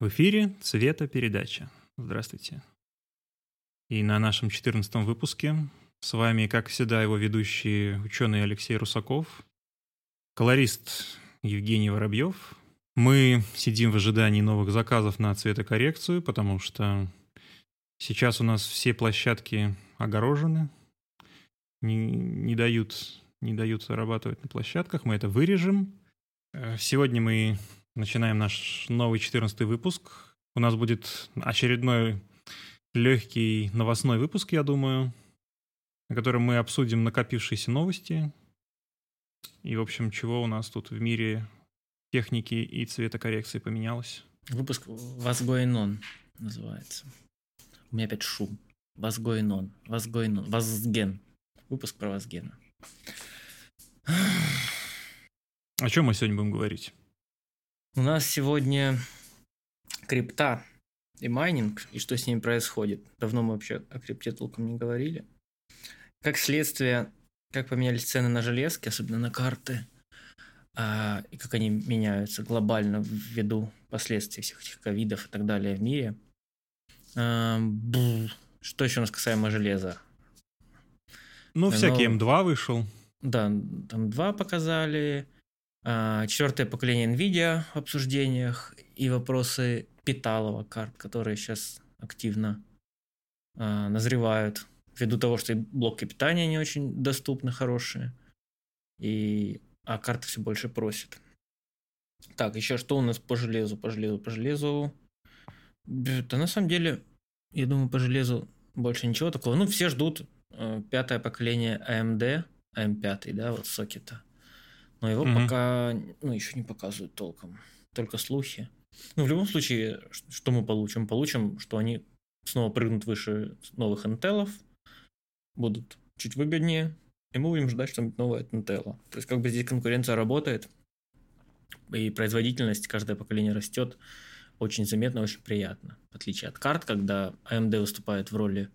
В эфире «Цветопередача». Здравствуйте. И на нашем 14 выпуске с вами, как всегда, его ведущий ученый Алексей Русаков, колорист Евгений Воробьев. Мы сидим в ожидании новых заказов на цветокоррекцию, потому что сейчас у нас все площадки огорожены, не, не, дают, не дают зарабатывать на площадках. Мы это вырежем. Э, сегодня мы Начинаем наш новый 14 выпуск. У нас будет очередной легкий новостной выпуск, я думаю, на котором мы обсудим накопившиеся новости и, в общем, чего у нас тут в мире техники и цветокоррекции поменялось. Выпуск «What's going on» называется. У меня опять шум. «What's going on», «What's going on», «Вазген». Выпуск про Вазгена. О чем мы сегодня будем говорить? У нас сегодня крипта и майнинг, и что с ними происходит. Давно мы вообще о крипте толком не говорили. Как следствие, как поменялись цены на железки, особенно на карты, а, и как они меняются глобально ввиду последствий всех этих ковидов и так далее в мире. А, что еще у нас касаемо железа? Ну, всякий М2 вышел. Да, там 2 показали. А, четвертое поколение NVIDIA в обсуждениях и вопросы питалова карт, которые сейчас активно а, назревают ввиду того, что и блоки питания не очень доступны, хорошие, и, а карты все больше просят. Так, еще что у нас по железу, по железу, по железу? Да на самом деле, я думаю, по железу больше ничего такого. Ну, все ждут э, пятое поколение AMD, AM5, да, вот сокета. Но его угу. пока ну, еще не показывают толком. Только слухи. Ну, в любом случае, что мы получим? Получим, что они снова прыгнут выше новых Intel, будут чуть выгоднее, и мы будем ждать что-нибудь новое от Intel. То есть, как бы здесь конкуренция работает, и производительность, каждое поколение растет очень заметно, очень приятно. В отличие от карт, когда AMD выступает в роли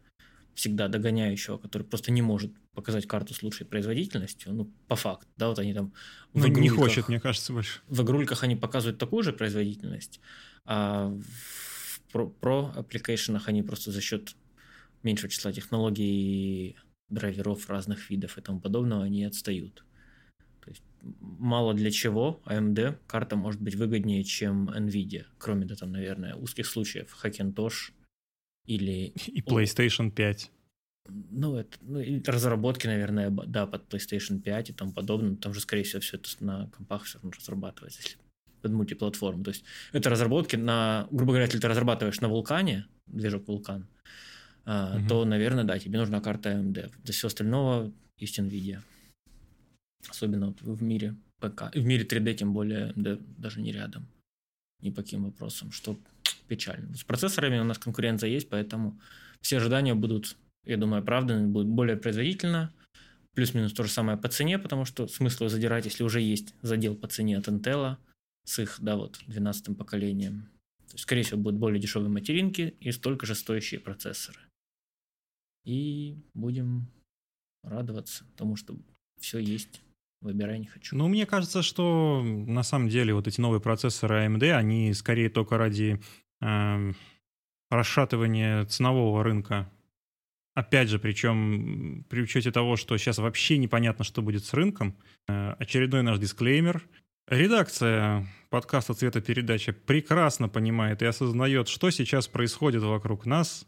всегда догоняющего, который просто не может показать карту с лучшей производительностью, ну, по факту, да, вот они там... Ну, не хочет, мне кажется, больше. В игрульках они показывают такую же производительность, а в про, про аппликейшенах они просто за счет меньшего числа технологий, драйверов разных видов и тому подобного, они отстают. То есть мало для чего AMD карта может быть выгоднее, чем NVIDIA, кроме, да, там, наверное, узких случаев, Hackintosh или... И PlayStation 5. Ну, это ну, разработки, наверное, да, под PlayStation 5 и тому подобное. Там же, скорее всего, все это на компах все равно разрабатывается, если под мультиплатформу. То есть это разработки на, грубо говоря, если ты разрабатываешь на вулкане, движок вулкан, угу. то, наверное, да, тебе нужна карта AMD. Для всего остального есть NVIDIA. Особенно вот в мире ПК. В мире 3D тем более AMD даже не рядом. Ни по каким вопросам, что печально. С процессорами у нас конкуренция есть, поэтому все ожидания будут я думаю, оправданно, будет более производительно. Плюс-минус то же самое по цене, потому что смысла задирать, если уже есть задел по цене от Intel с их, да, вот, 12 поколением. То есть, скорее всего, будут более дешевые материнки и столько же стоящие процессоры. И будем радоваться, потому что все есть. Выбирай не хочу. Ну, мне кажется, что на самом деле вот эти новые процессоры AMD, они скорее только ради э, расшатывания ценового рынка Опять же, причем при учете того, что сейчас вообще непонятно, что будет с рынком, э, очередной наш дисклеймер. Редакция подкаста «Цветопередача» прекрасно понимает и осознает, что сейчас происходит вокруг нас,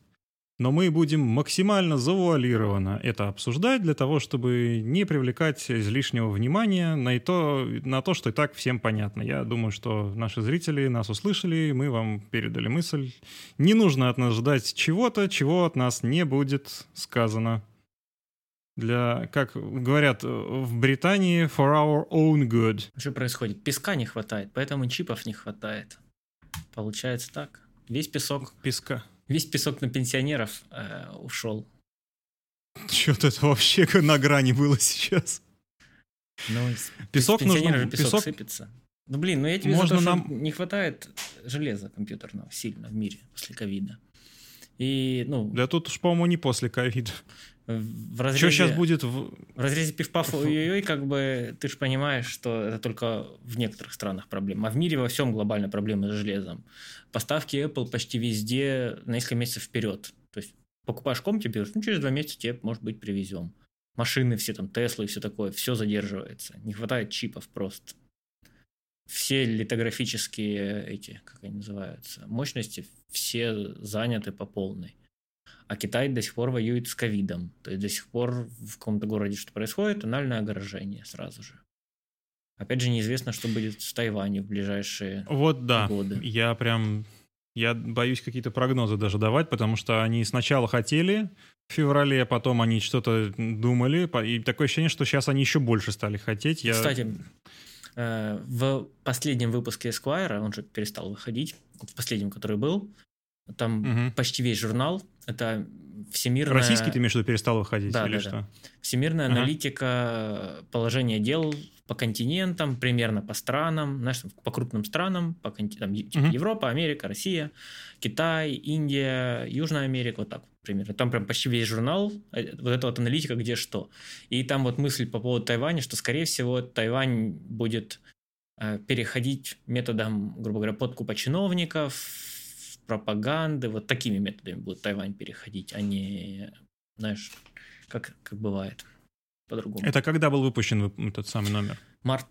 но мы будем максимально завуалированно это обсуждать для того, чтобы не привлекать излишнего внимания на то, на то, что и так всем понятно. Я думаю, что наши зрители нас услышали, мы вам передали мысль. Не нужно от нас ждать чего-то, чего от нас не будет сказано. Для, как говорят в Британии, for our own good. Что происходит? Песка не хватает, поэтому чипов не хватает. Получается так. Весь песок. Песка. Весь песок на пенсионеров э, ушел. Что-то это вообще на грани было сейчас. Ну, песок нужно, песок, песок сыпется. Ну блин, ну я тебе Можно за то, нам... не хватает железа компьютерного сильно в мире после ковида. И, ну... Да тут уж, по-моему, не после ковида. В разрезе, Что сейчас будет? В... в разрезе пивпаф ой как бы ты же понимаешь, что это только в некоторых странах проблема. А в мире во всем глобальная проблема с железом. Поставки Apple почти везде на несколько месяцев вперед. То есть покупаешь комп, тебе ну, через два месяца тебе, может быть, привезем. Машины все там, Теслы и все такое, все задерживается. Не хватает чипов просто. Все литографические эти, как они называются, мощности, все заняты по полной. А Китай до сих пор воюет с ковидом. То есть до сих пор в каком-то городе что происходит, тональное огорожение сразу же. Опять же, неизвестно, что будет в Тайване в ближайшие вот, да. годы. Я прям... Я боюсь какие-то прогнозы даже давать, потому что они сначала хотели в феврале, потом они что-то думали, и такое ощущение, что сейчас они еще больше стали хотеть. Я... Кстати, э, в последнем выпуске Esquire, он же перестал выходить, в последнем, который был, там угу. почти весь журнал. Это всемирная... Российский ты имеешь в виду перестал выходить да, или да, что? Да. Всемирная ага. аналитика положения дел по континентам, примерно по странам, знаешь, по крупным странам, по контин... там, типа угу. Европа, Америка, Россия, Китай, Индия, Южная Америка, вот так примерно. Там прям почти весь журнал, э, вот эта вот аналитика, где что. И там вот мысль по поводу Тайваня, что, скорее всего, Тайвань будет э, переходить методом, грубо говоря, подкупа чиновников, пропаганды, вот такими методами будет Тайвань переходить, а не, знаешь, как, как бывает по-другому. Это когда был выпущен этот самый номер? Март.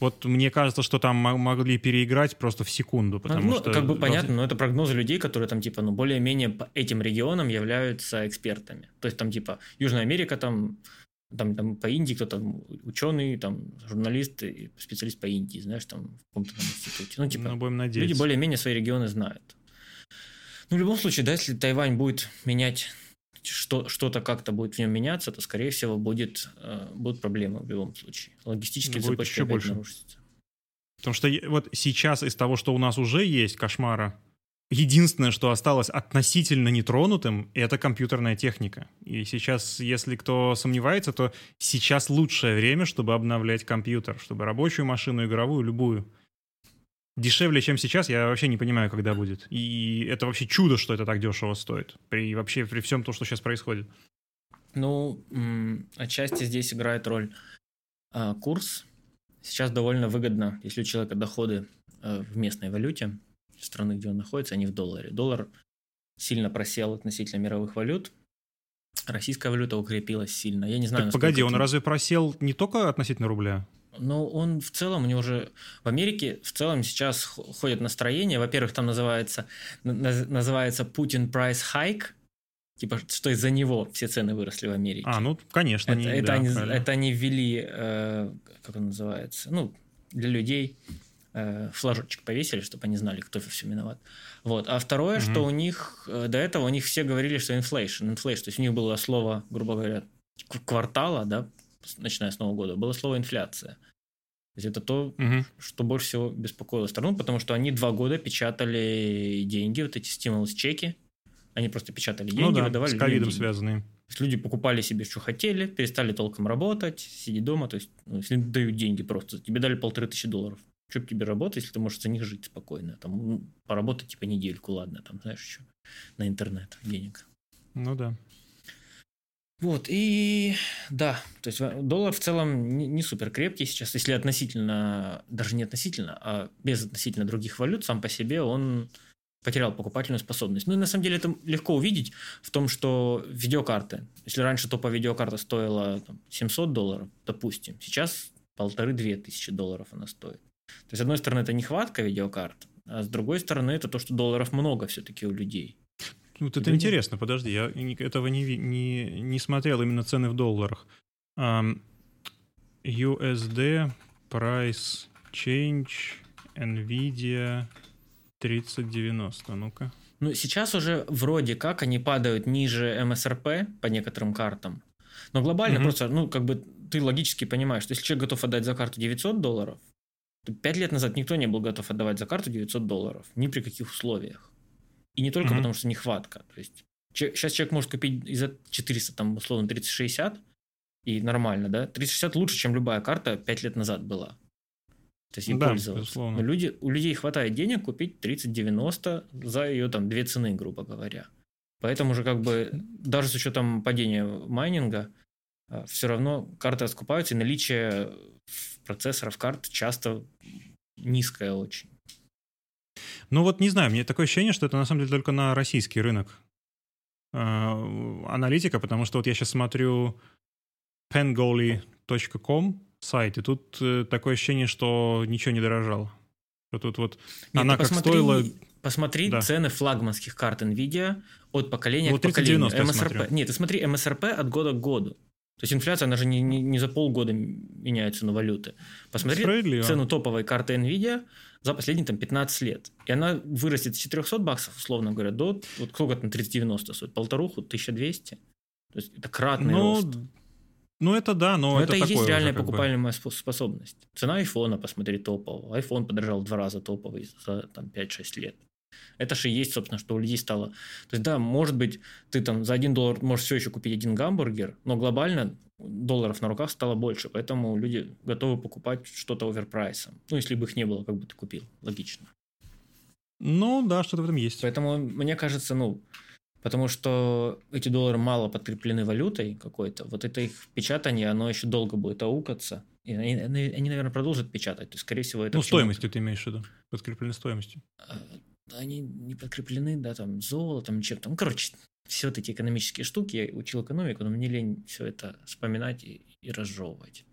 Вот мне кажется, что там могли переиграть просто в секунду, потому ну, что... как бы понятно, но это прогнозы людей, которые там типа, ну, более-менее по этим регионам являются экспертами. То есть там типа Южная Америка там там, там по Индии кто-то ученый, там журналист, специалист по Индии, знаешь, там в каком-то там институте. Ну, типа, ну, будем надеяться. люди более-менее свои регионы знают. Ну, в любом случае, да, если Тайвань будет менять что, что-то как-то будет в нем меняться, то, скорее всего, будет, э, будут проблемы в любом случае. Логистические ну, цепочки еще больше. нарушатся. Потому что вот сейчас из того, что у нас уже есть кошмара, Единственное, что осталось относительно нетронутым, это компьютерная техника. И сейчас, если кто сомневается, то сейчас лучшее время, чтобы обновлять компьютер, чтобы рабочую машину, игровую, любую. Дешевле, чем сейчас, я вообще не понимаю, когда будет. И это вообще чудо, что это так дешево стоит. При вообще при всем том, что сейчас происходит. Ну, отчасти здесь играет роль а, курс. Сейчас довольно выгодно, если у человека доходы э, в местной валюте, страны, где он находится, не в долларе. Доллар сильно просел относительно мировых валют. Российская валюта укрепилась сильно. Я не знаю, так погоди, он разве просел не только относительно рубля? Ну, он в целом, у него уже в Америке в целом сейчас ходит настроение. Во-первых, там называется, называется Putin Price Hike, типа, что из-за него все цены выросли в Америке. А, ну, конечно. Это, они, это, да, они, это они ввели, э, как он называется, ну, для людей э, флажочек повесили, чтобы они знали, кто все виноват. Вот. А второе, mm-hmm. что у них э, до этого у них все говорили, что inflation, inflation, то есть у них было слово, грубо говоря, квартала, да, начиная с Нового года, было слово инфляция. То есть это то, угу. что больше всего беспокоило страну, потому что они два года печатали деньги, вот эти стимулус-чеки. Они просто печатали ну деньги, ну да, выдавали с ковидом связанные. То есть люди покупали себе, что хотели, перестали толком работать, сидеть дома. То есть, ну, дают деньги просто, тебе дали полторы тысячи долларов. Что тебе работать, если ты можешь за них жить спокойно? Там, ну, поработать типа недельку, ладно, там, знаешь, еще на интернет денег. Ну да. Вот, и да, то есть доллар в целом не, не супер крепкий сейчас, если относительно, даже не относительно, а без относительно других валют, сам по себе он потерял покупательную способность. Ну и на самом деле это легко увидеть в том, что видеокарты, если раньше топовая видеокарта стоила там, 700 долларов, допустим, сейчас полторы-две тысячи долларов она стоит. То есть, с одной стороны, это нехватка видеокарт, а с другой стороны, это то, что долларов много все-таки у людей. Вот это Люди... интересно, подожди, я этого не, не, не смотрел, именно цены в долларах. Um, USD, price change, NVIDIA 3090, ну-ка. Ну, сейчас уже вроде как они падают ниже МСРП по некоторым картам. Но глобально mm-hmm. просто, ну, как бы ты логически понимаешь, что если человек готов отдать за карту 900 долларов, Пять лет назад никто не был готов отдавать за карту 900 долларов. Ни при каких условиях. И не только mm-hmm. потому, что нехватка. То есть сейчас человек может купить за 400, там, условно, 3060, и нормально, да? 3060 лучше, чем любая карта 5 лет назад была. То есть и Да, пользоваться. безусловно. Но люди, у людей хватает денег купить 3090 за ее там две цены, грубо говоря. Поэтому же как бы даже с учетом падения майнинга, все равно карты раскупаются, и наличие процессоров карт часто низкое очень. Ну вот не знаю, мне такое ощущение, что это на самом деле только на российский рынок э, аналитика, потому что вот я сейчас смотрю pengoli.com сайт, и тут э, такое ощущение, что ничего не дорожало. Что тут вот Нет, она ты как посмотри, стоила... Посмотри Да. цены флагманских карт NVIDIA от поколения Вот к поколению. 3090 я MSRP. Нет, ты смотри, MSRP от года к году. То есть инфляция, она же не, не, не за полгода меняется на валюты. Посмотри цену топовой карты NVIDIA за последние там 15 лет. И она вырастет с 400 баксов, условно говоря, до, вот сколько там 3090 стоит? Полторуху, 1200? То есть это кратный Ну, рост. ну это да, но, Но это, это, и есть уже реальная бы. покупаемая спо- способность. Цена айфона, посмотри, топового. Айфон подорожал в два раза топовый за там, 5-6 лет. Это же и есть, собственно, что у людей стало... То есть, да, может быть, ты там за один доллар можешь все еще купить один гамбургер, но глобально долларов на руках стало больше, поэтому люди готовы покупать что-то оверпрайсом. Ну, если бы их не было, как бы ты купил. Логично. Ну да, что-то в этом есть. Поэтому, мне кажется, ну, потому что эти доллары мало подкреплены валютой какой-то, вот это их печатание, оно еще долго будет аукаться. И они, они, наверное, продолжат печатать. То есть, скорее всего, это... Ну, стоимостью ты имеешь в виду. Подкрепленной стоимостью. Они не подкреплены, да, там, золотом, чем-то. Ну, короче, все вот эти экономические штуки. Я учил экономику, но мне лень все это вспоминать и, и разжевывать.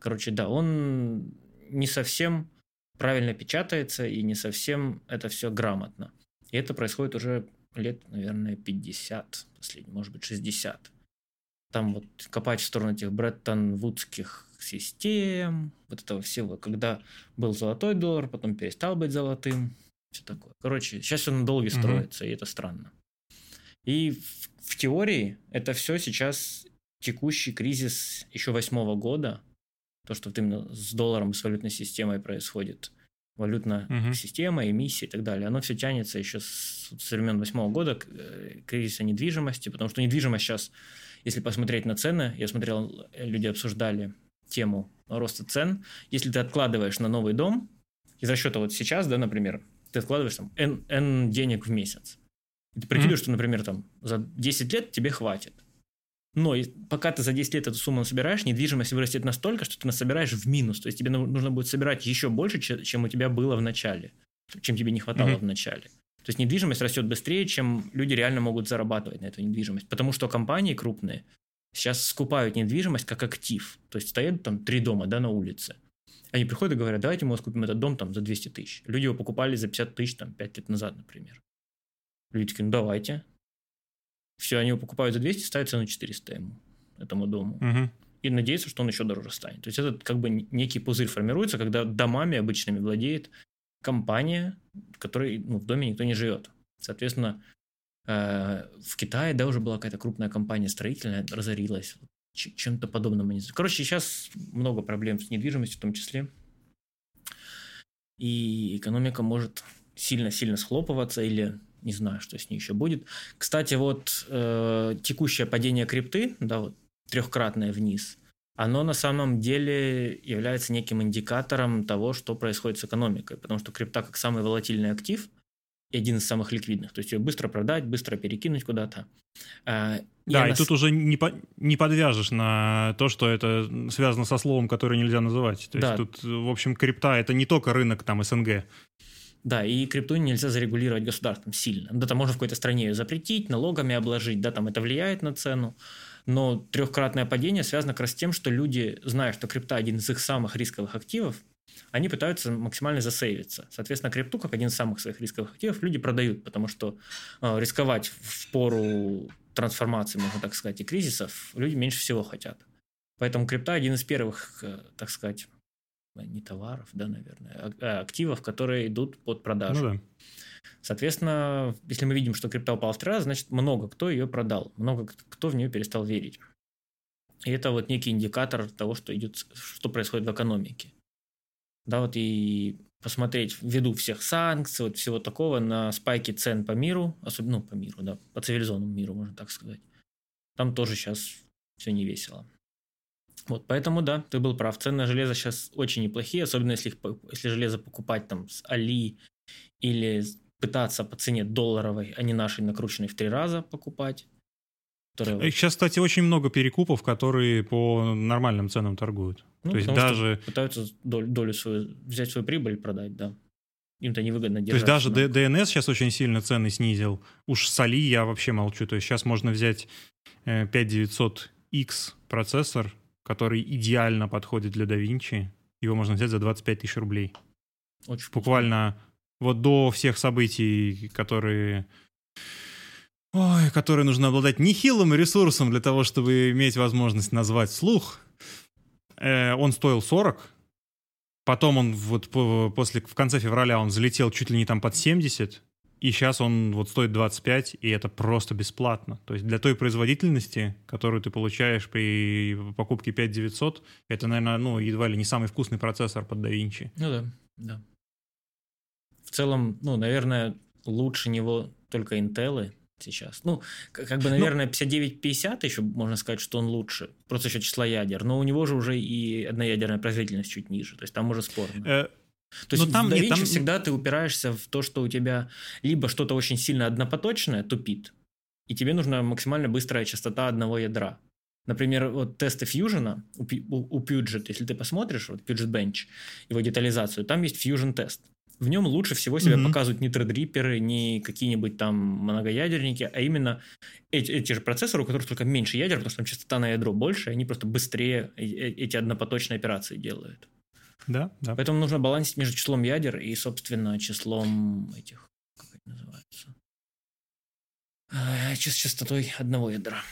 Короче, да, он не совсем правильно печатается и не совсем это все грамотно. И это происходит уже лет, наверное, 50, последний, может быть, 60. Там вот копать в сторону этих Бреттон-Вудских систем, вот этого всего, когда был золотой доллар, потом перестал быть золотым, все такое. Короче, сейчас на долги Мгм. строится, и это странно. И в, в теории это все сейчас текущий кризис еще восьмого года, то, что вот именно с долларом, с валютной системой происходит, валютная Мгм. система, эмиссия и так далее, оно все тянется еще с, с времен восьмого года, к- э, кризиса недвижимости, потому что недвижимость сейчас, если посмотреть на цены, я смотрел, э, люди обсуждали тему роста цен, если ты откладываешь на новый дом, из расчета вот сейчас, да, например, ты откладываешь там N, N денег в месяц, и ты прикидываешь, что, например, там за 10 лет тебе хватит. Но пока ты за 10 лет эту сумму собираешь, недвижимость вырастет настолько, что ты насобираешь в минус. То есть тебе ну- нужно будет собирать еще больше, че- чем у тебя было в начале, чем тебе не хватало Мгм. в начале. То есть недвижимость растет быстрее, чем люди реально могут зарабатывать на эту недвижимость. Потому что компании крупные сейчас скупают недвижимость как актив. То есть стоят там три дома да, на улице. Они приходят и говорят, давайте мы у вас купим этот дом там за 200 тысяч. Люди его покупали за 50 тысяч там 5 лет назад, например. Люди такие, ну давайте. Все, они его покупают за 200, ставят цену 400 ему, этому дому. Мгм. И надеются, что он еще дороже станет. То есть это как бы некий пузырь формируется, когда домами обычными владеет компания, в которой ну, в доме никто не живет. Соответственно, э, в Китае, да, уже была какая-то крупная компания строительная, разорилась. Чем-то подобным. они- Короче, сейчас много проблем с недвижимостью в том числе. И экономика может сильно-сильно схлопываться или не знаю, что с ней еще будет. Кстати, вот э, текущее падение крипты, да, вот трехкратное вниз, оно на самом деле является неким индикатором того, что происходит с экономикой, потому что крипта как самый волатильный актив и один из самых ликвидных, то есть ее быстро продать, быстро перекинуть куда-то. А, Да, она и тут уже не, по- не подвяжешь на то, что это связано со словом, которое нельзя называть. То есть Да. тут, в общем, крипта это не только рынок там СНГ. Да, и крипту нельзя зарегулировать государством сильно. Да, там можно в какой-то стране ее запретить, налогами обложить, да, там это влияет на цену. Но трехкратное падение связано как раз с тем, что люди, зная, что крипта один из их самых рисковых активов, они пытаются максимально засейвиться. Соответственно, крипту, как один из самых своих рисковых активов, люди продают, потому что э, рисковать в пору трансформации, можно так сказать, и кризисов люди меньше всего хотят. Поэтому крипта один из первых, э, так сказать, не товаров, да, наверное, а- а активов, которые идут под продажу. Ну да. Соответственно, если мы видим, что крипта упала в три раза, значит, много кто ее продал, много кто в нее перестал верить. И это вот некий индикатор того, что идет, что происходит в экономике. Да, вот и посмотреть ввиду всех санкций, вот всего такого на спайки цен по миру, особенно ну, по миру, да, по цивилизованному миру, можно так сказать. Там тоже сейчас все не весело. Вот, поэтому да, ты был прав. Цены на железо сейчас очень неплохие, особенно если, их, если железо покупать там с Али или пытаться по цене долларовой, а не нашей накрученной в три раза покупать. Которые... Сейчас, кстати, очень много перекупов, которые по нормальным ценам торгуют. Ну, То есть даже... Пытаются долю, долю свою, взять свою прибыль и продать, да. Им-то невыгодно держать. То есть даже DNS сейчас очень сильно цены снизил. Уж с Али я вообще молчу. То есть сейчас можно взять 5900X э, процессор, который идеально подходит для DaVinci. Его можно взять за 25 тысяч рублей. Очень Буквально вот до всех событий, которые... Ой, которые нужно обладать нехилым ресурсом для того, чтобы иметь возможность назвать слух. Э, он стоил 40. Потом он вот после, в конце февраля он залетел чуть ли не там под 70. И сейчас он вот стоит 25, и это просто бесплатно. То есть для той производительности, которую ты получаешь при покупке 5900, это, наверное, ну, едва ли не самый вкусный процессор под DaVinci. Ну да, да. В целом, ну, наверное, лучше него только Intel сейчас. Ну, как бы, ну, наверное, 5950 еще можно сказать, что он лучше, просто еще числа ядер, но у него же уже и одноядерная производительность чуть ниже, то есть там уже спорно. Э, то есть там, в DaVinci там... всегда ты упираешься в то, что у тебя либо что-то очень сильно однопоточное тупит, и тебе нужна максимально быстрая частота одного ядра. Например, вот тесты Fusion у, у, у Puget, если ты посмотришь, вот Puget Bench, его детализацию, там есть Fusion тест. В нем лучше всего себя mm-hmm. показывают не тредриперы, не какие-нибудь там многоядерники, а именно эти, эти же процессоры, у которых только меньше ядер, потому что там частота на ядро больше, они просто быстрее э, эти однопоточные операции делают. Да, да. Поэтому нужно балансить между числом ядер и, собственно, числом этих, как это называется, э, частотой одного ядра.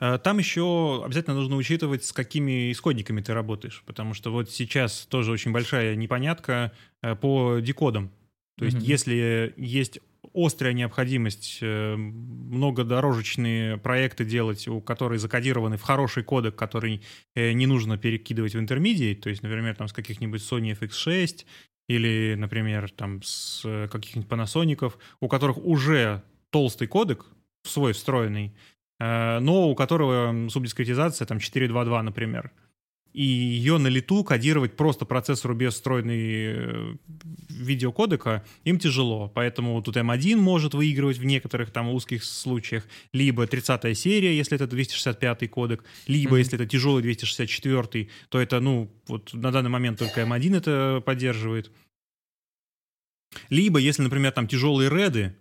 Э, там еще обязательно нужно учитывать, с какими исходниками ты работаешь, потому что вот сейчас тоже очень большая непонятка э, по декодам. То есть, mm-hmm. если есть острая необходимость э, многодорожечные проекты делать, у которых закодированы в хороший кодек, который не нужно перекидывать в интермедиат, то есть, например, там с каких-нибудь Sony FX6 или, например, там с каких-нибудь Panasonic, у которых уже толстый кодек, свой встроенный, но у которого субдискретизация там 4.2.2, например и ее на лету кодировать просто процессору без встроенной э, видеокодека им тяжело. Поэтому тут M1 может выигрывать в некоторых там узких случаях, либо 30 серия, если это 265 кодек, либо mm-hmm. если это тяжелый 264, то это, ну, вот на данный момент только M1 это поддерживает. Либо, если, например, там тяжелые реды,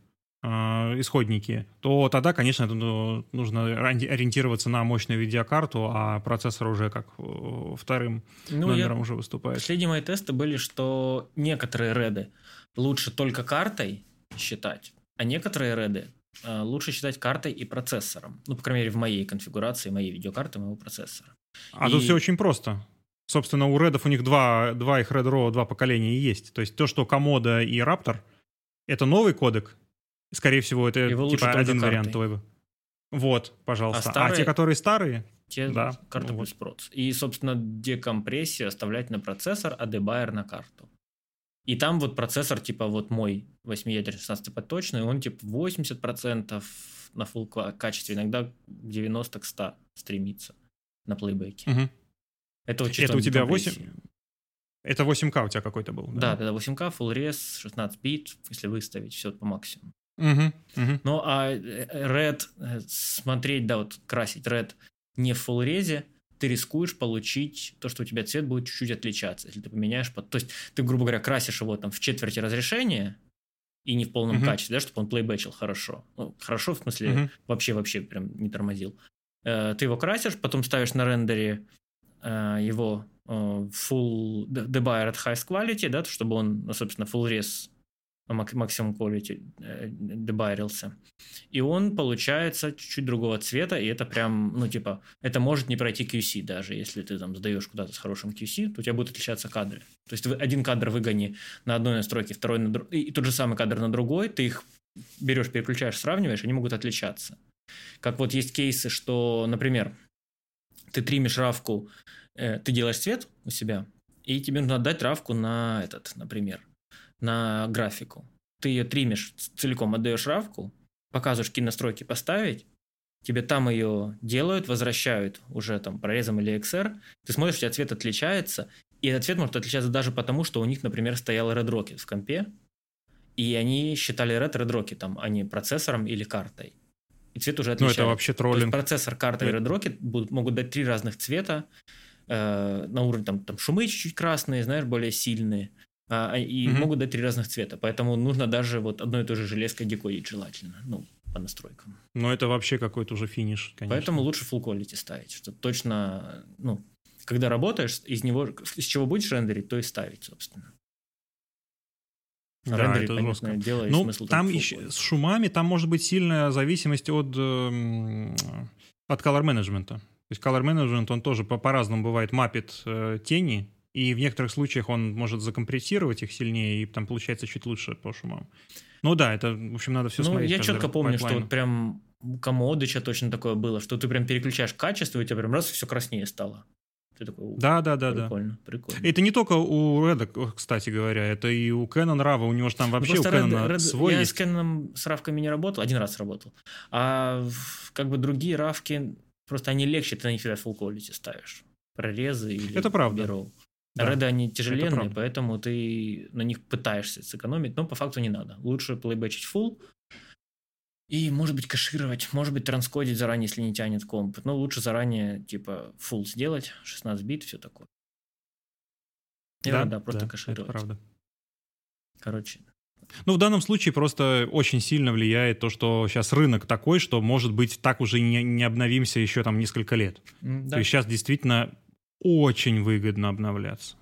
исходники, то тогда, конечно, ну, нужно ориентироваться на мощную видеокарту, а процессор уже как э, вторым ну, номером я... уже выступает. Последние мои тесты были, что некоторые реды лучше только картой считать, а некоторые реды э, лучше считать картой и процессором. Ну, по крайней мере, в моей конфигурации, моей видеокарты, моего процессора. А и... тут все очень просто. Собственно, у редов у них два, два их Red Raw, два поколения есть. То есть то, что Komodo и Raptor, это новый кодек, Скорее всего, это Его типа один вариант твоего. Вот, пожалуйста. А, старые, а те, которые старые, те да. карта ну, плюс проц. И, собственно, декомпрессию оставлять на процессор, а дебайер на карту. И там вот процессор, типа вот мой 8-ядерный 16 поточный, он типа 80% на full качестве, иногда 90 к 100 стремится на плейбеке. Угу. Это, вот это у тебя 8... Это 8К у тебя какой-то был, да? Да, да, 8К, full res, 16 бит, если выставить все по максимуму. Угу, угу. Ну, а э, Red, э, смотреть, да, вот красить Red не в full резе, ты рискуешь получить то, что у тебя цвет будет чуть-чуть отличаться, если ты поменяешь под... То есть ты, грубо говоря, красишь его там в четверти разрешения и не в полном uh качестве, да, чтобы он плейбэчил хорошо. Ну, хорошо, в смысле, вообще-вообще прям не тормозил. Э, ты его красишь, потом ставишь на рендере его full debuyer at highest quality, да, чтобы он, ну, собственно, full res максимум quality э, дебайрился. И он получается чуть-чуть другого цвета, и это прям, ну, типа, это может не пройти QC даже, если ты там сдаешь куда-то с хорошим QC, то у тебя будут отличаться кадры. То есть один кадр выгони на одной настройке, второй на другой, и тот же самый кадр на другой, ты их берешь, переключаешь, сравниваешь, они могут отличаться. Как вот есть кейсы, что, например, ты тримишь равку, э, ты делаешь цвет у себя, и тебе нужно отдать равку на этот, например, на графику. Ты ее тримишь целиком, отдаешь равку, показываешь, какие настройки поставить, тебе там ее делают, возвращают уже там прорезом или XR, ты смотришь, у тебя цвет отличается, и этот цвет может отличаться даже потому, что у них, например, стоял Red Rocket в компе, и они считали Red Red Rocket, там, а не процессором или картой. И цвет уже отличается. Ну, это вообще троллинг. То есть процессор, карта и Red Rocket будут, могут дать три разных цвета, э, на уровне там, там шумы чуть-чуть красные, знаешь, более сильные, а, а и угу. могут дать три разных цвета. Поэтому нужно даже вот одной и той же железкой декодить желательно. Ну, по настройкам. Но это вообще какой-то уже финиш, конечно. Поэтому лучше full quality ставить, чтобы точно, ну, когда работаешь, из него, из чего будешь рендерить, то и ставить, собственно. Да, рендерить, это понятное жестко. дело, ну, смысл там еще с шумами, там может быть сильная зависимость от, э, от color management. То есть color management, он тоже по- по-разному бывает, мапит э, тени, и в некоторых случаях он может закомпрессировать их сильнее, и там получается чуть лучше по шумам. Ну да, это, в общем, надо все ну, смотреть. Я четко помню, что вот прям Комодыча точно такое было, что ты прям переключаешь качество, и у тебя прям раз все краснее стало. Ты такой, да, да, да, прикольно, да. Прикольно. Это не только у Реда, кстати говоря, это и у Canon Rava, у него же там ну, вообще ну, у Canon Red, свой Я есть. с Canon с равками не работал, один раз работал. А как бы другие равки, просто они легче, ты на них всегда full quality ставишь. Прорезы или Это правда. Бюро. Да. Реды, они тяжеленные, поэтому ты на них пытаешься сэкономить, но по факту не надо. Лучше плейбэчить full, и, может быть, кэшировать, может быть, транскодить заранее, если не тянет комп. Но лучше заранее, типа, full сделать, 16 бит, все такое. И да, да, просто да, кэшировать. Это правда. Короче. Ну, в данном случае просто очень сильно влияет то, что сейчас рынок такой, что, может быть, так уже не, не обновимся еще там несколько лет. Да. То есть сейчас действительно очень выгодно обновляться.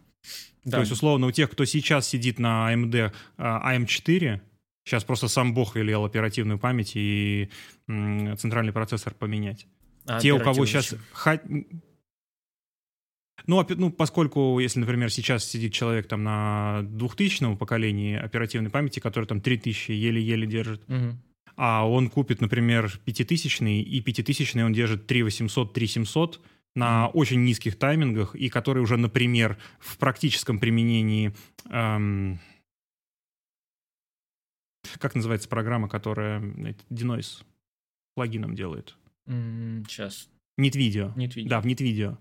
Да. То есть, условно, у тех, кто сейчас сидит на AMD AM4, сейчас просто сам бог велел оперативную память и центральный процессор поменять. А Те, у кого сейчас... Ну, ну, поскольку, если, например, сейчас сидит человек там на 2000 поколении оперативной памяти, который там 3000 еле-еле держит, угу. а он купит, например, 5000 и 5000 он держит 3800, 3700, на очень низких таймингах и которые уже, например, в практическом применении... Эм, как называется программа, которая Denoise плагином делает? сейчас. NetVideo. NetVideo. Да, в NetVideo.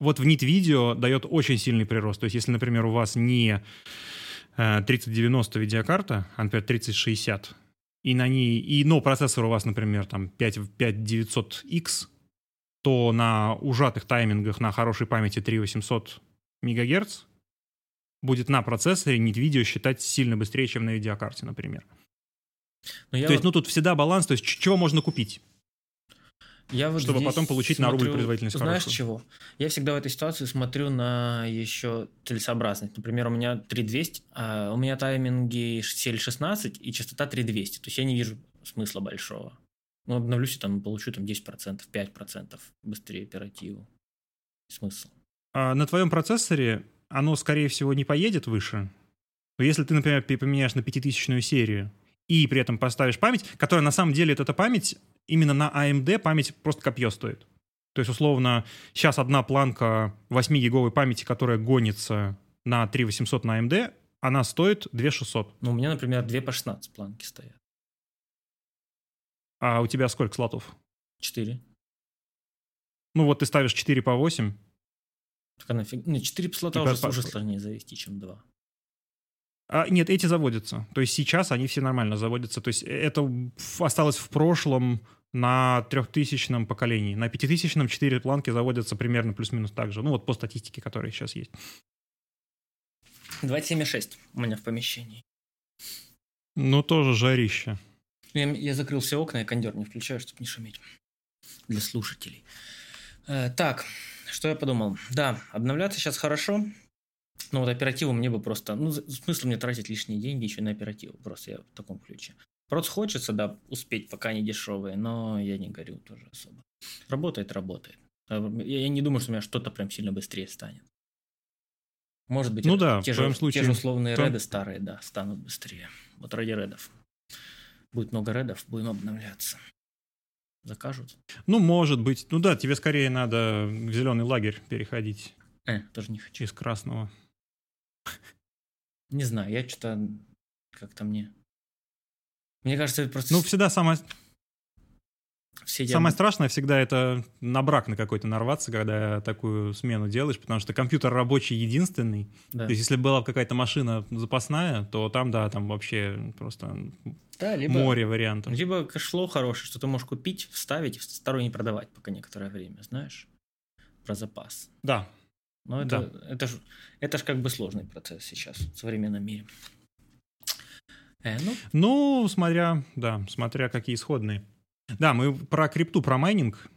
Вот в NetVideo дает очень сильный прирост. То есть, если, например, у вас не 3090 э, видеокарта, а, например, 3060, и на ней, и, но процессор у вас, например, там 5, 5900X, то на ужатых таймингах на хорошей памяти 3800 МГц будет на процессоре нет видео считать сильно быстрее, чем на видеокарте, например. Но то есть, вот... ну, тут всегда баланс, то есть, чего можно купить? Я вот чтобы потом получить смотрю, на рубль производительность Знаешь хорошую. чего? Я всегда в этой ситуации смотрю на еще целесообразность. Например, у меня 3200, а у меня тайминги CL16 и частота 3200. То есть я не вижу смысла большого. Ну, обновлюсь и там получу там 10%, 5% быстрее оперативу. Смысл. А на твоем процессоре оно, скорее всего, не поедет выше. Но если ты, например, поменяешь на 5000 серию и при этом поставишь память, которая на самом деле, эта память, именно на AMD память просто копье стоит. То есть, условно, сейчас одна планка 8-гиговой памяти, которая гонится на 3800 на AMD, она стоит 2600. Ну, у меня, например, 2 по 16 планки стоят. А у тебя сколько слотов? Четыре. Ну вот ты ставишь 4 по 8. Так она фиг... Не, 4 слота уже, по... уже сложнее завести, чем 2. А, нет, эти заводятся. То есть сейчас они все нормально заводятся. То есть это осталось в прошлом на трехтысячном поколении. На пятитысячном 4 планки заводятся примерно плюс-минус так же. Ну вот по статистике, которая сейчас есть. 2,76 у меня в помещении. Ну тоже жарище. Я, я закрыл все окна, я кондер не включаю, чтобы не шуметь. Для слушателей. Э, так, что я подумал? Да, обновляться сейчас хорошо. Но вот оперативу мне бы просто... Ну, смысл мне тратить лишние деньги еще на оперативу. Просто я в таком ключе. Просто хочется, да, успеть, пока они дешевые, но я не горю тоже особо. Работает, работает. А, я не думаю, что у меня что-то прям сильно быстрее станет. Может быть, ну да, те, в же, случае, те же условные то... реды старые, да, станут быстрее. Вот ради редов. Будет много редов, будем обновляться. Закажут? Ну, может быть. Ну да, тебе скорее надо в зеленый лагерь переходить. Э, тоже не хочу. Из красного. Не знаю, я что-то как-то мне... Мне кажется, это просто... Ну, всегда самое... все Самое страшное всегда это на брак на какой-то нарваться, когда такую смену делаешь, потому что компьютер рабочий единственный. Да. То есть если была какая-то машина запасная, то там, да, там вообще просто да, либо, море вариантов. Либо кэшло хорошее, что ты можешь купить, вставить и сторонний продавать пока некоторое время, знаешь, про запас. Да. Но это, да. это, ж, это ж как бы сложный процесс сейчас в современном мире. Э, ну. ну, смотря, да, смотря какие исходные. Да, мы про крипту, про майнинг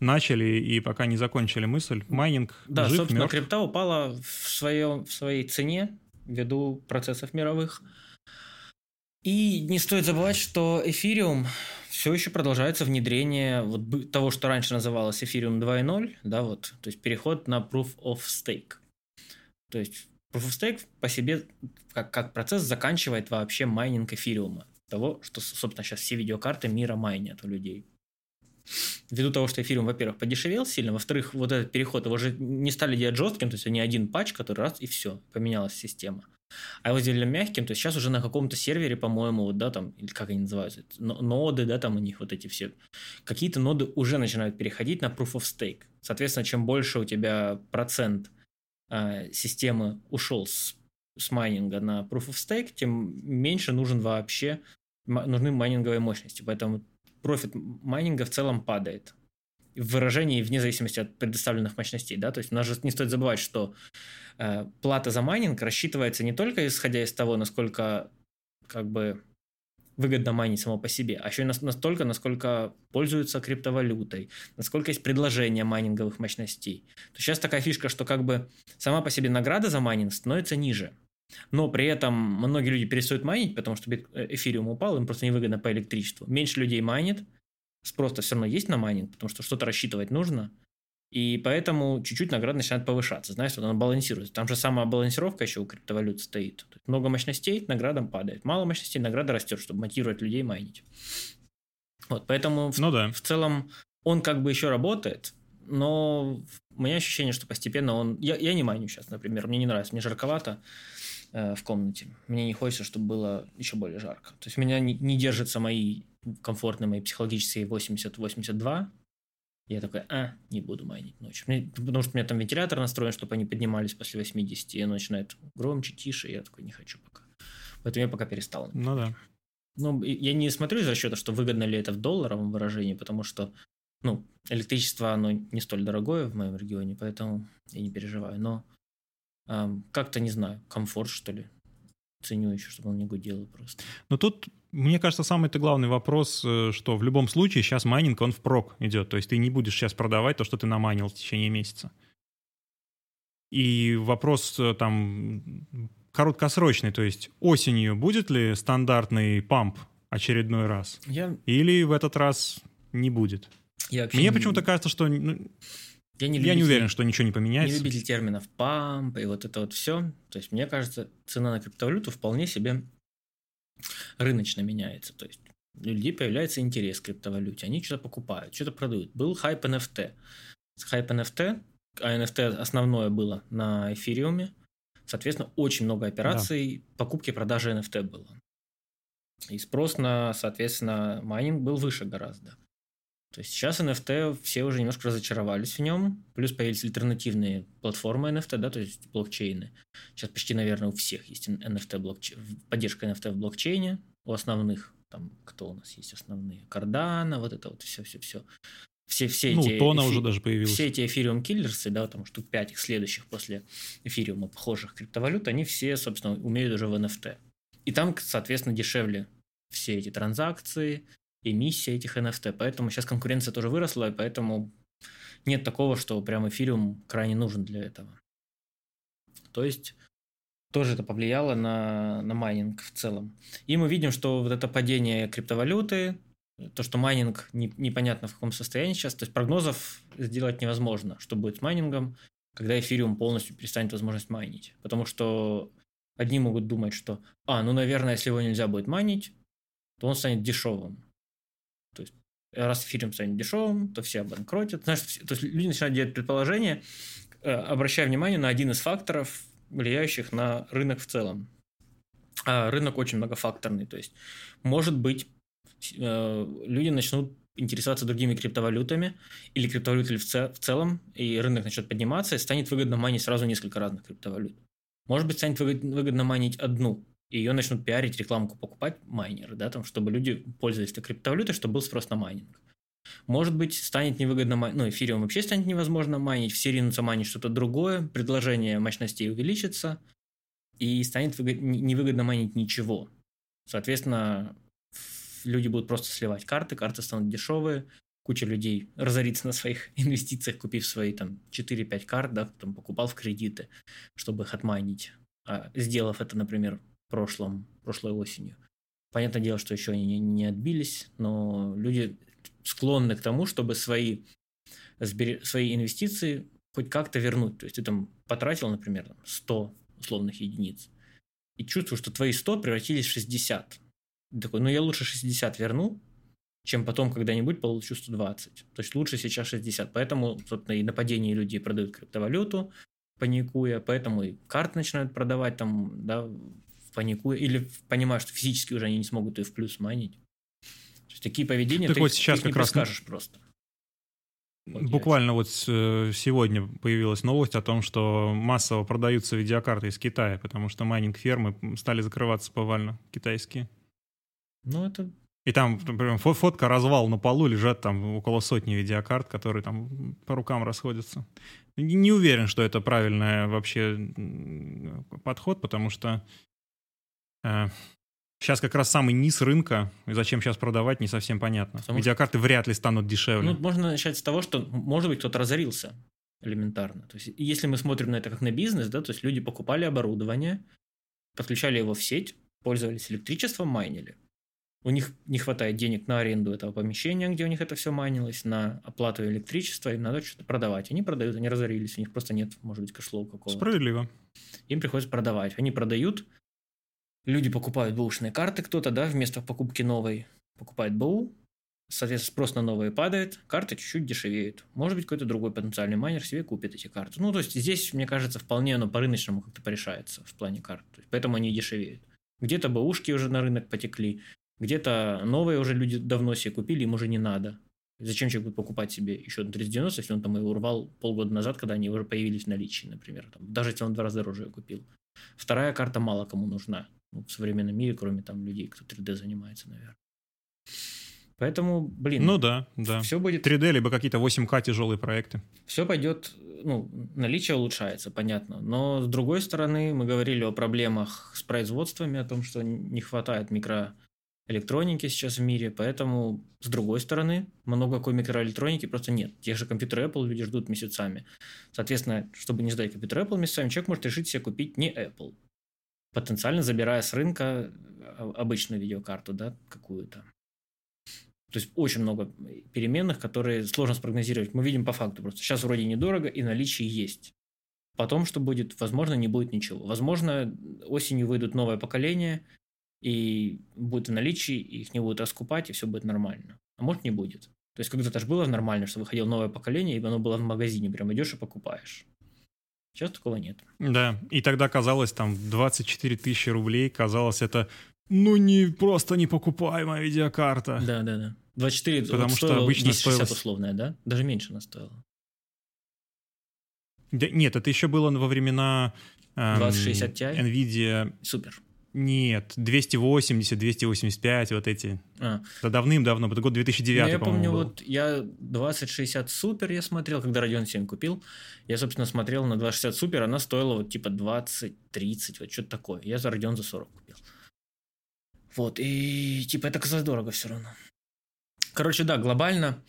начали и пока не закончили мысль. Майнинг Да, жив, собственно, мертв. крипта упала в, своем, в своей цене ввиду процессов мировых. И не стоит забывать, что эфириум все еще продолжается внедрение вот того, что раньше называлось эфириум 2.0, да, вот, то есть переход на Proof of Stake. То есть Proof of Stake по себе как, как процесс заканчивает вообще майнинг эфириума того, что, собственно, сейчас все видеокарты мира майнят у людей. Ввиду того, что эфириум, во-первых, подешевел сильно, во-вторых, вот этот переход его же не стали делать жестким, то есть не один патч, который раз и все, поменялась система. А его сделали мягким, то есть сейчас уже на каком-то сервере, по-моему, вот, да, там, или как они называются, ноды, да, там у них вот эти все, какие-то ноды уже начинают переходить на Proof of Stake. Соответственно, чем больше у тебя процент э, системы ушел с, с майнинга на Proof of Stake, тем меньше нужен вообще нужны майнинговые мощности, поэтому профит майнинга в целом падает в выражении вне зависимости от предоставленных мощностей, да, то есть у нас же не стоит забывать, что э, плата за майнинг рассчитывается не только исходя из того, насколько как бы выгодно майнить само по себе, а еще и настолько, насколько пользуются криптовалютой, насколько есть предложение майнинговых мощностей. То сейчас такая фишка, что как бы сама по себе награда за майнинг становится ниже. Но при этом многие люди перестают майнить, потому что э, эфириум упал, им просто невыгодно по электричеству. Меньше людей майнит, спрос-то все равно есть на майнинг, потому что что-то рассчитывать нужно. И поэтому чуть-чуть награда начинает повышаться. Знаешь, вот она балансируется. Там же самая балансировка еще у криптовалют стоит. много мощностей, награда падает. Мало мощностей, награда растет, чтобы мотивировать людей майнить. Вот, поэтому ну, в, да. в целом он как бы еще работает, но у меня ощущение, что постепенно он... Я, я не майню сейчас, например, мне не нравится, мне жарковато. Э, в комнате. Мне не хочется, чтобы было еще более жарко. То есть меня не, не держатся мои комфортные, мои психологические 80-82. Я такой, а, не буду майнить ночью. Мне, потому что у меня там вентилятор настроен, чтобы они поднимались после 80, и начинает громче, тише, и я такой, не хочу пока. Поэтому я пока перестал. Ну да. Ну, я не смотрю из расчета, что выгодно ли это в долларовом выражении, потому что, ну, электричество, оно не столь дорогое в моем регионе, поэтому я не переживаю. Но как-то, не знаю, комфорт, что ли. Ценю еще, чтобы он не гудел просто. Но тут, мне кажется, самый-то главный вопрос, э, что в любом случае сейчас майнинг, он впрок идет. То есть ты не будешь сейчас продавать то, что ты намайнил в течение месяца. И вопрос э, там короткосрочный, то есть осенью будет ли стандартный памп очередной раз? Я... Или в этот раз не будет? Я Мне не... почему-то кажется, что ну, я не, я не уверен, что ничего не поменяется. Не любитель терминов памп и вот это вот все. То есть, мне кажется, цена на криптовалюту вполне себе рыночно меняется. То есть, у людей появляется интерес к криптовалюте. Они что-то покупают, что-то продают. Был хайп NFT. Хайп NFT, а NFT основное было на эфириуме. Соответственно, очень много операций да. покупки и продажи NFT было. И спрос на, соответственно, майнинг был выше гораздо. То есть сейчас NFT все уже немножко разочаровались в нем, плюс появились альтернативные платформы NFT, да, то есть блокчейны. Сейчас почти, наверное, у всех есть NFT блокчейн, поддержка NFT в блокчейне, у основных, там, кто у нас есть основные, Cardano, вот это вот все-все-все. Все, все ну, эти, Тона эфи... уже даже появился. Все эти эфириум киллерсы, да, там штук 5 их следующих после эфириума похожих криптовалют, они все, собственно, умеют уже в NFT. И там, соответственно, дешевле все эти транзакции, эмиссия этих NFT. Поэтому сейчас конкуренция тоже выросла, и поэтому нет такого, что прям эфириум крайне нужен для этого. То есть тоже это повлияло на, на майнинг в целом. И мы видим, что вот это падение криптовалюты, то, что майнинг не, непонятно в каком состоянии сейчас, то есть прогнозов сделать невозможно, что будет с майнингом, когда эфириум полностью перестанет возможность майнить. Потому что одни могут думать, что, а, ну, наверное, если его нельзя будет майнить, то он станет дешевым. То есть, раз эфириум станет дешевым, то все обанкротят. Знаешь, то есть люди начинают делать предположения, э, обращая внимание на один из факторов, влияющих на рынок в целом. А рынок очень многофакторный. То есть, может быть, э, люди начнут интересоваться другими криптовалютами или криптовалютой в, в целом, и рынок начнет подниматься, и станет выгодно майнить сразу несколько разных криптовалют. Может быть, станет выгодно майнить одну, и ее начнут пиарить, рекламку покупать майнеры, да, там, чтобы люди пользовались этой криптовалютой, чтобы был спрос на майнинг. Может быть, станет невыгодно майнить, ну, эфириум вообще станет невозможно майнить, все ринутся майнить что-то другое, предложение мощностей увеличится, и станет выгод... невыгодно майнить ничего. Соответственно, люди будут просто сливать карты, карты станут дешевые, куча людей разорится на своих инвестициях, купив свои там 4-5 карт, да, там покупал в кредиты, чтобы их отмайнить, а, сделав это, например, прошлом, прошлой осенью. Понятное дело, что еще они не, отбились, но люди склонны к тому, чтобы свои, свои инвестиции хоть как-то вернуть. То есть ты там потратил, например, 100 условных единиц, и чувствуешь, что твои 100 превратились в 60. Ты такой, ну я лучше 60 верну, чем потом когда-нибудь получу 120. То есть лучше сейчас 60. Поэтому, собственно, и нападение людей продают криптовалюту, паникуя, поэтому и карты начинают продавать там, да, паникуя, или понимая, что физически уже они не смогут ее в плюс майнить. То есть такие поведения так ты, вот сейчас ты как раз скажешь просто. Вот Буквально вот э, сегодня появилась новость о том, что массово продаются видеокарты из Китая, потому что майнинг-фермы стали закрываться повально, китайские. Ну, это... И там, например, фотка развал на полу, лежат там около сотни видеокарт, которые там по рукам расходятся. Не уверен, что это правильный вообще подход, потому что Сейчас как раз самый низ рынка, и зачем сейчас продавать, не совсем понятно. Потому Видеокарты что... вряд ли станут дешевле. Ну, можно начать с того, что, может быть, кто-то разорился элементарно. То есть, если мы смотрим на это как на бизнес, да, то есть люди покупали оборудование, подключали его в сеть, пользовались электричеством, майнили. У них не хватает денег на аренду этого помещения, где у них это все майнилось, на оплату электричества, им надо что-то продавать. Они продают, они разорились, у них просто нет, может быть, кэшлоу какого-то. Справедливо. Им приходится продавать. Они продают, люди покупают бэушные карты, кто-то, да, вместо покупки новой покупает БУ, соответственно, спрос на новые падает, карты чуть-чуть дешевеют. Может быть, какой-то другой потенциальный майнер себе купит эти карты. Ну, то есть здесь, мне кажется, вполне оно по-рыночному как-то порешается в плане карт. Поэтому они дешевеют. Где-то бэушки уже на рынок потекли, где-то новые уже люди давно себе купили, им уже не надо. Зачем человек будет покупать себе еще на 390, если он там его урвал полгода назад, когда они уже появились в наличии, например. Там, даже если он в два раза дороже ее купил. Вторая карта мало кому нужна ну, в современном мире, кроме там людей, кто 3D занимается, наверное. Поэтому, блин. Ну да, да. Все будет... 3D, либо какие-то 8К тяжелые проекты. Все пойдет, ну, наличие улучшается, понятно. Но с другой стороны, мы говорили о проблемах с производствами, о том, что не хватает микроэлектроники сейчас в мире, поэтому, с другой стороны, много какой микроэлектроники просто нет. Тех же компьютеры Apple люди ждут месяцами. Соответственно, чтобы не ждать компьютер Apple месяцами, человек может решить себе купить не Apple, потенциально забирая с рынка а, обычную видеокарту, да, какую-то. То есть очень много переменных, которые сложно спрогнозировать. Мы видим по факту просто. Сейчас вроде недорого и наличие есть. Потом, что будет, возможно, не будет ничего. Возможно, осенью выйдут новое поколение, и будет в наличии, их не будут раскупать, и все будет нормально. А может, не будет. То есть когда-то же было нормально, что выходило новое поколение, и оно было в магазине, прям идешь и покупаешь. Сейчас такого нет. Да, и тогда казалось, там, 24 тысячи рублей, казалось, это, ну, не просто непокупаемая видеокарта. Да, да, да. 24 Потому вот что обычно 260 стоило... условная, да? Даже меньше она стоила. Да, нет, это еще было во времена эм, 2060 Ti? NVIDIA. Супер. Нет, 280, 285, вот эти. А. Давным-давно, это год 2009, ну, Я помню, был. вот я 2060 Super я смотрел, когда Radeon 7 купил. Я, собственно, смотрел на 2060 Super, она стоила вот типа 20-30, вот что-то такое. Я за Radeon за 40 купил. Вот, и типа это казалось дорого все равно. Короче, да, глобально,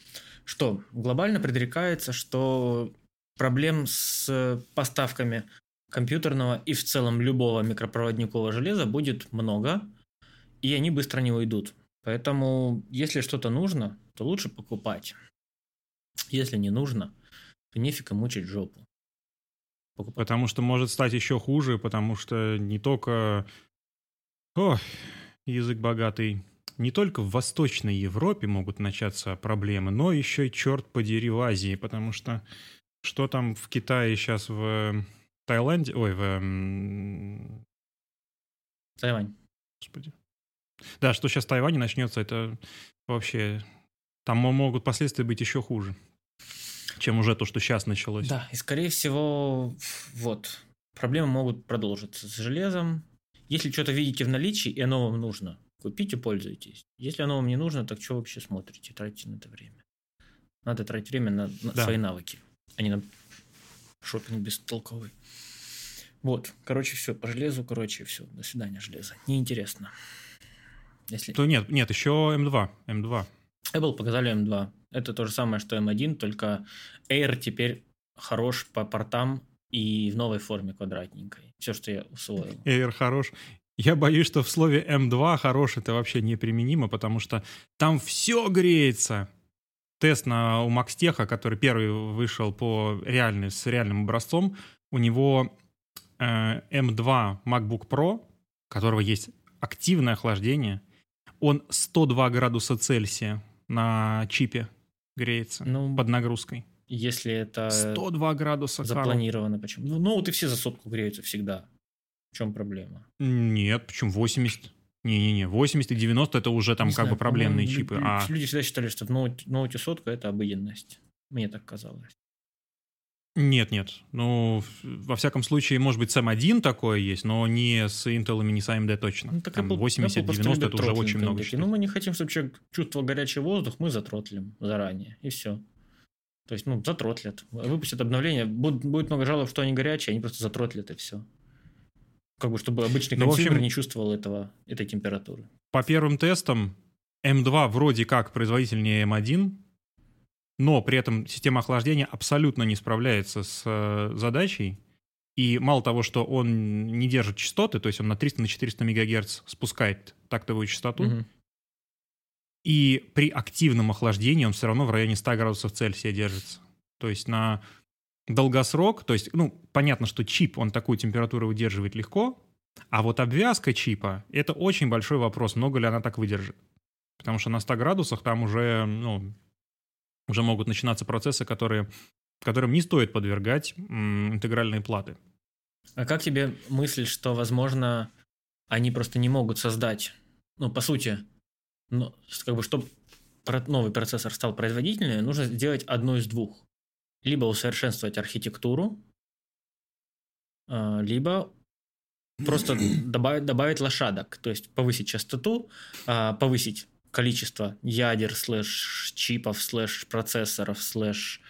что? Глобально предрекается, что проблем с поставками компьютерного и в целом любого микропроводникового железа будет много, и они быстро не уйдут. Поэтому, если что-то нужно, то лучше покупать. Если не нужно, то нефига мучить жопу. Покупать. Потому что может стать еще хуже, потому что не только... Ох, язык богатый. Не только в Восточной Европе могут начаться проблемы, но еще и, черт подери, в Азии, потому что что там в Китае сейчас в Таиланде, ой, в... Тайвань. Господи. Да, что сейчас в Тайване начнется, это вообще Там могут последствия быть еще хуже, чем уже то, что сейчас началось. Да, и скорее всего, вот, проблемы могут продолжиться с железом. Если что-то видите в наличии, и оно вам нужно, купите, пользуйтесь. Если оно вам не нужно, так что вообще смотрите, тратите на это время. Надо тратить время на, на да. свои навыки, а не на шопинг бестолковый. Вот, короче, все, по железу, короче, все, до свидания, железо. Неинтересно. Если... То нет, нет, еще M2, M2. Apple показали M2. Это то же самое, что M1, только Air теперь хорош по портам и в новой форме квадратненькой. Все, что я усвоил. Air хорош. Я боюсь, что в слове M2 хорош это вообще неприменимо, потому что там все греется. Тест на, у Макстеха, который первый вышел по реальный, с реальным образцом, у него э, M2 MacBook Pro, у которого есть активное охлаждение, он 102 градуса Цельсия на чипе греется ну, под нагрузкой. Если это 102 градуса запланировано, почему? Ну, ну, вот и все за сотку греются всегда. В чем проблема? Нет, почему 80? Не-не-не, 80 и 90 это уже там не как знаю, бы проблемные чипы. Люди, а... люди всегда считали, что в ноуте, ноуте сотка это обыденность. Мне так казалось. Нет, нет. Ну, во всяком случае, может быть, с M1 такое есть, но не с Intel и не с AMD точно. Ну, так Там 80-90 это уже очень много. Такие. Ну, мы не хотим, чтобы человек чувствовал горячий воздух, мы затротлим заранее, и все. То есть, ну, затротлят. Выпустят обновление, будет, будет много жалоб, что они горячие, они просто затротлят, и все. Как бы, чтобы обычный ну, consumer общем, не чувствовал этого, этой температуры. По первым тестам, M2 вроде как производительнее M1, но при этом система охлаждения абсолютно не справляется с э, задачей. И мало того, что он не держит частоты, то есть он на 300 на 400 МГц спускает тактовую частоту, угу. и при активном охлаждении он все равно в районе 100 градусов Цельсия держится. То есть на долгосрок, то есть, ну, понятно, что чип, он такую температуру выдерживает легко, а вот обвязка чипа — это очень большой вопрос, много ли она так выдержит. Потому что на 100 градусах там уже, ну, уже могут начинаться процессы, которые, которым не стоит подвергать интегральные платы. А как тебе мысль, что, возможно, они просто не могут создать, ну, по сути, ну, как бы, чтобы новый процессор стал производительнее, нужно сделать одно из двух. Либо усовершенствовать архитектуру, а, либо просто добавить, добавить лошадок, то есть повысить частоту, а, повысить количество ядер, слэш чипов, слэш процессоров, слэш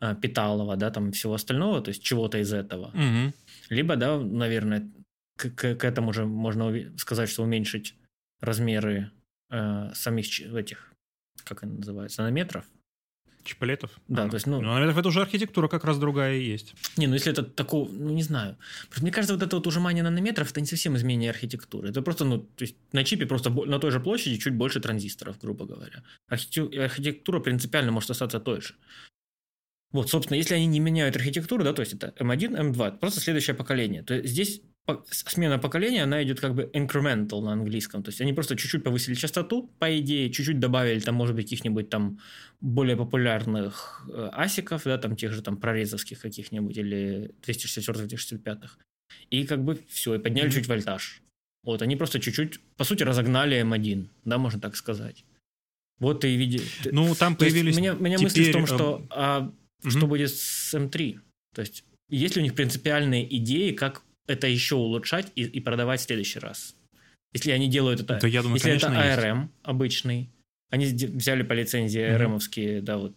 э, питалова, да, там всего остального, то есть чего-то из этого. Угу. Либо, да, наверное, к, к, к этому же можно сказать, что уменьшить размеры э, самих этих, как они называются, нанометров, Чиплетов? Да, а, то есть, ну... ну... это уже архитектура как раз другая и есть. Не, ну если это такого, ну не знаю. Мне кажется, вот это вот ужимание нанометров, это не совсем изменение архитектуры. Это просто, ну, то есть на чипе просто на той же площади чуть больше транзисторов, грубо говоря. Архитектура принципиально может остаться той же. Вот, собственно, если они не меняют архитектуру, да, то есть это M1, M2, просто следующее поколение, то здесь смена поколения, она идет как бы incremental на английском. То есть они просто чуть-чуть повысили частоту, по идее, чуть-чуть добавили там, может быть, каких-нибудь там более популярных э, асиков, да, там тех же там прорезовских каких-нибудь или 264-265. И как бы все, и подняли mm-hmm. чуть вольтаж. Вот, они просто чуть-чуть, по сути, разогнали M1, да, можно так сказать. Вот ты видишь. Ну, там появились... Меня, меня теперь... мысль в том, что, эм, а, mm-hmm. что будет с M3? То есть, есть ли у них принципиальные идеи, как это еще улучшать и, и продавать в следующий раз. Если они делают это, то я думаю, если это ARM есть. обычный, они взяли по лицензии ARM-овские, да, вот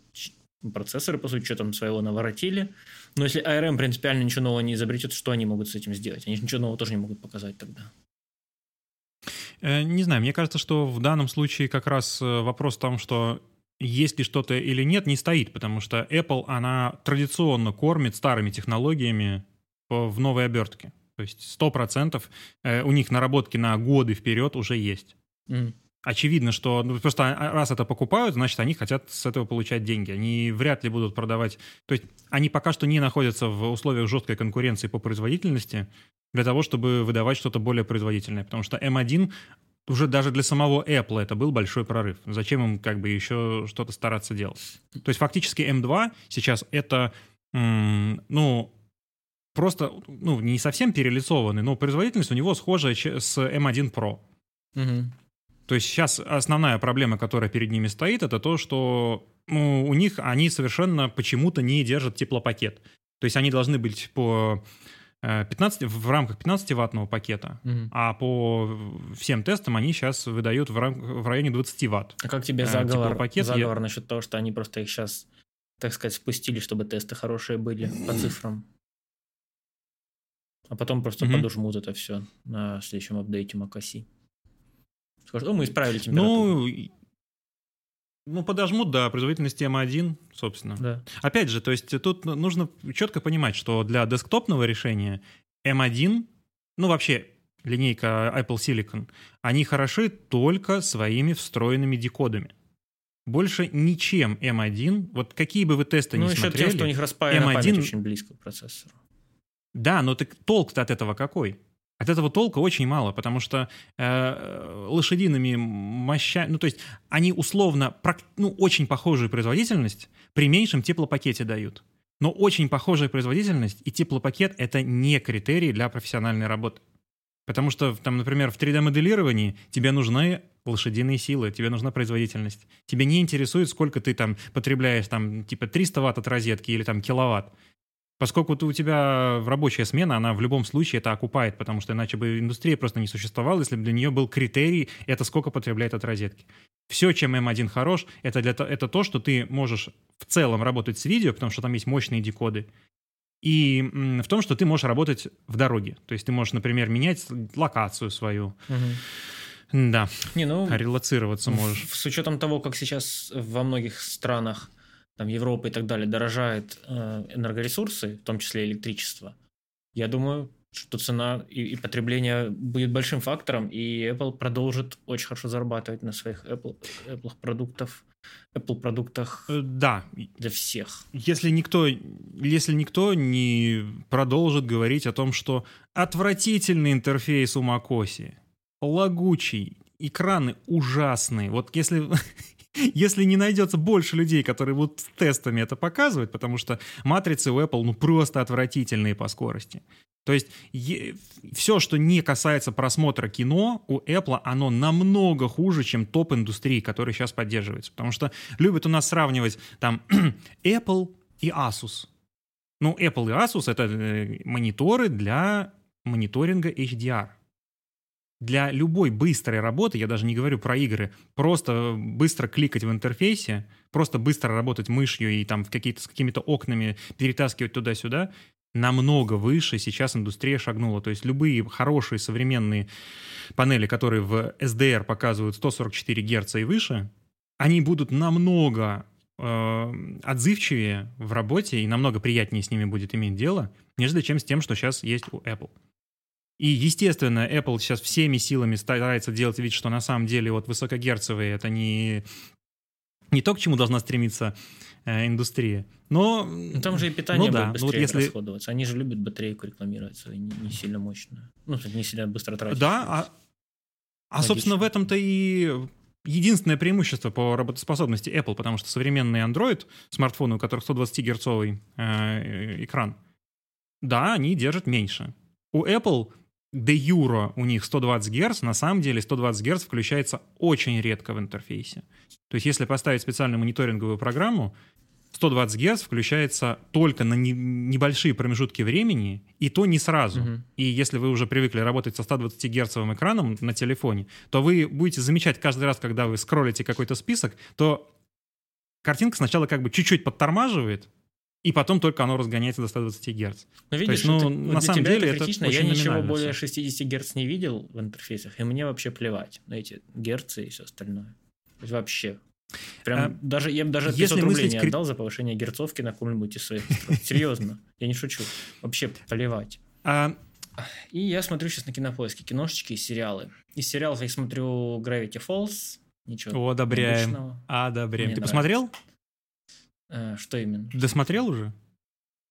процессоры, по сути, что там своего наворотили. Но если ARM принципиально ничего нового не изобретет, что они могут с этим сделать? Они ничего нового тоже не могут показать тогда. Э, не знаю, мне кажется, что в данном случае как раз э, вопрос в том, что есть ли что-то или нет, не стоит, потому что Apple, она традиционно кормит старыми технологиями в новой обертке. То есть 100% э, у них наработки на годы вперед уже есть. Mm. Очевидно, что ну, просто а, раз это покупают, значит, они хотят с этого получать деньги. Они вряд ли будут продавать... То есть они пока что не находятся в условиях жесткой конкуренции по производительности для того, чтобы выдавать что-то более производительное. Потому что M1 уже даже для самого Apple это был большой прорыв. Зачем им как бы еще что-то стараться делать? То есть фактически M2 сейчас это, ну, просто, ну, не совсем перелицованный, но производительность у него схожая с M1 Pro. Угу. То есть сейчас основная проблема, которая перед ними стоит, это то, что ну, у них они совершенно почему-то не держат теплопакет. То есть они должны быть по 15, э, в рамках 15-ваттного пакета, Мгм. а по всем тестам они сейчас выдают в, рам- в районе 20 ватт. А как тебе Э, заговор, теплопакет я- заговор насчет того, что они просто их сейчас, так сказать, спустили, чтобы тесты хорошие были по цифрам? А потом просто Мгм. подожмут это все на следующем апдейте macOS. Скажут, мы исправили температуру. Ну, ну, подожмут до производительности M1, собственно. да. Опять же, то есть тут нужно четко понимать, что для десктопного решения M1, ну вообще линейка Apple Silicon, они хороши только своими встроенными декодами. Больше ничем M1, вот какие бы вы тесты Ну, ни еще смотрели... тем, что у них распаяна M1 память очень близко к процессору. Да, но так толк-то от этого какой? От этого толка очень мало, потому что э, лошадиными мощами, ну то есть они условно, ну очень похожую производительность при меньшем теплопакете дают. Но очень похожая производительность и теплопакет — это не критерии для профессиональной работы. Потому что, там, например, в 3D-моделировании тебе нужны лошадиные силы, тебе нужна производительность. Тебе не интересует, сколько ты там потребляешь, там, типа 300 ватт от розетки или там киловатт. Поскольку ты, у тебя рабочая смена, она в любом случае это окупает, потому что иначе бы индустрия просто не существовала, если бы для нее был критерий, это сколько потребляет от розетки. Все, чем M1 хорош, это, для, то- это то, что ты можешь в целом работать с видео, потому что там есть мощные декоды, и в том, что ты можешь работать в дороге. То есть ты можешь, например, менять локацию свою. Мгм. Да, Не, ну, релацироваться можешь. с учетом того, как сейчас во многих странах, там, Европы и так далее, дорожают э, энергоресурсы, в том числе электричество, я думаю, что цена и, и потребление будет большим фактором, и Apple продолжит очень хорошо зарабатывать на своих Apple, Apple продуктов, Apple продуктах Э, Да, для всех. если никто, если никто не продолжит говорить о том, что отвратительный интерфейс у macOS, лагучий, экраны ужасные. Вот если, если не найдется больше людей, которые будут тестами это показывать, потому что матрицы у Apple ну просто отвратительные по скорости. То есть все, что не касается просмотра кино, у Apple оно намного хуже, чем топ индустрии, который сейчас поддерживается. Потому что любят у нас сравнивать там Apple и Asus. Ну, Apple и Asus — это э, мониторы для мониторинга HDR. Для любой быстрой работы, я даже не говорю про игры, просто быстро кликать в интерфейсе, просто быстро работать мышью и там в какие-то, с какими-то окнами перетаскивать туда-сюда, намного выше сейчас индустрия шагнула. То есть любые хорошие современные панели, которые в SDR показывают 144 Гц и выше, они будут намного э, отзывчивее в работе и намного приятнее с ними будет иметь дело, нежели чем с тем, что сейчас есть у Apple. И, естественно, Apple сейчас всеми силами старается делать вид, что на самом деле вот высокогерцовые это не, не то, к чему должна стремиться э, индустрия. Но... Ну, там же и питание ну, да. будет Ну, вот быстрее если... расходоваться. Они же любят батарейку рекламировать свою, не, не сильно мощную. Ну, не сильно быстро тратить. Да, а, а собственно, в этом-то и единственное преимущество по работоспособности Apple, потому что современный Android, смартфоны, у которых 120-герцовый э, экран, да, они держат меньше. У Apple де юро у них 120 Гц, на самом деле 120 Гц включается очень редко в интерфейсе. То есть если поставить специальную мониторинговую программу, 120 Гц включается только на не, небольшие промежутки времени, и то не сразу. Мгм. И если вы уже привыкли работать со 120 герцовым экраном на телефоне, то вы будете замечать каждый раз, когда вы скроллите какой-то список, то картинка сначала как бы чуть-чуть подтормаживает, и потом только оно разгоняется до 120 Гц. Ну, видишь, есть, ну, это- на для самом деле это критично. Я ничего более всё. 60 Гц не видел в интерфейсах, и мне вообще плевать на эти герцы и все остальное. То есть вообще. Прям А, даже, я бы даже если 500 рублей мыслить не отдал за повышение герцовки на каком-нибудь из своих. Серьезно, я не шучу. Вообще плевать. А, И я смотрю сейчас на кинопоиске киношечки и сериалы. Из сериалов я смотрю Gravity Falls. Ничего одобряем. Одобряем. Ты посмотрел? Э, Что именно? Досмотрел уже?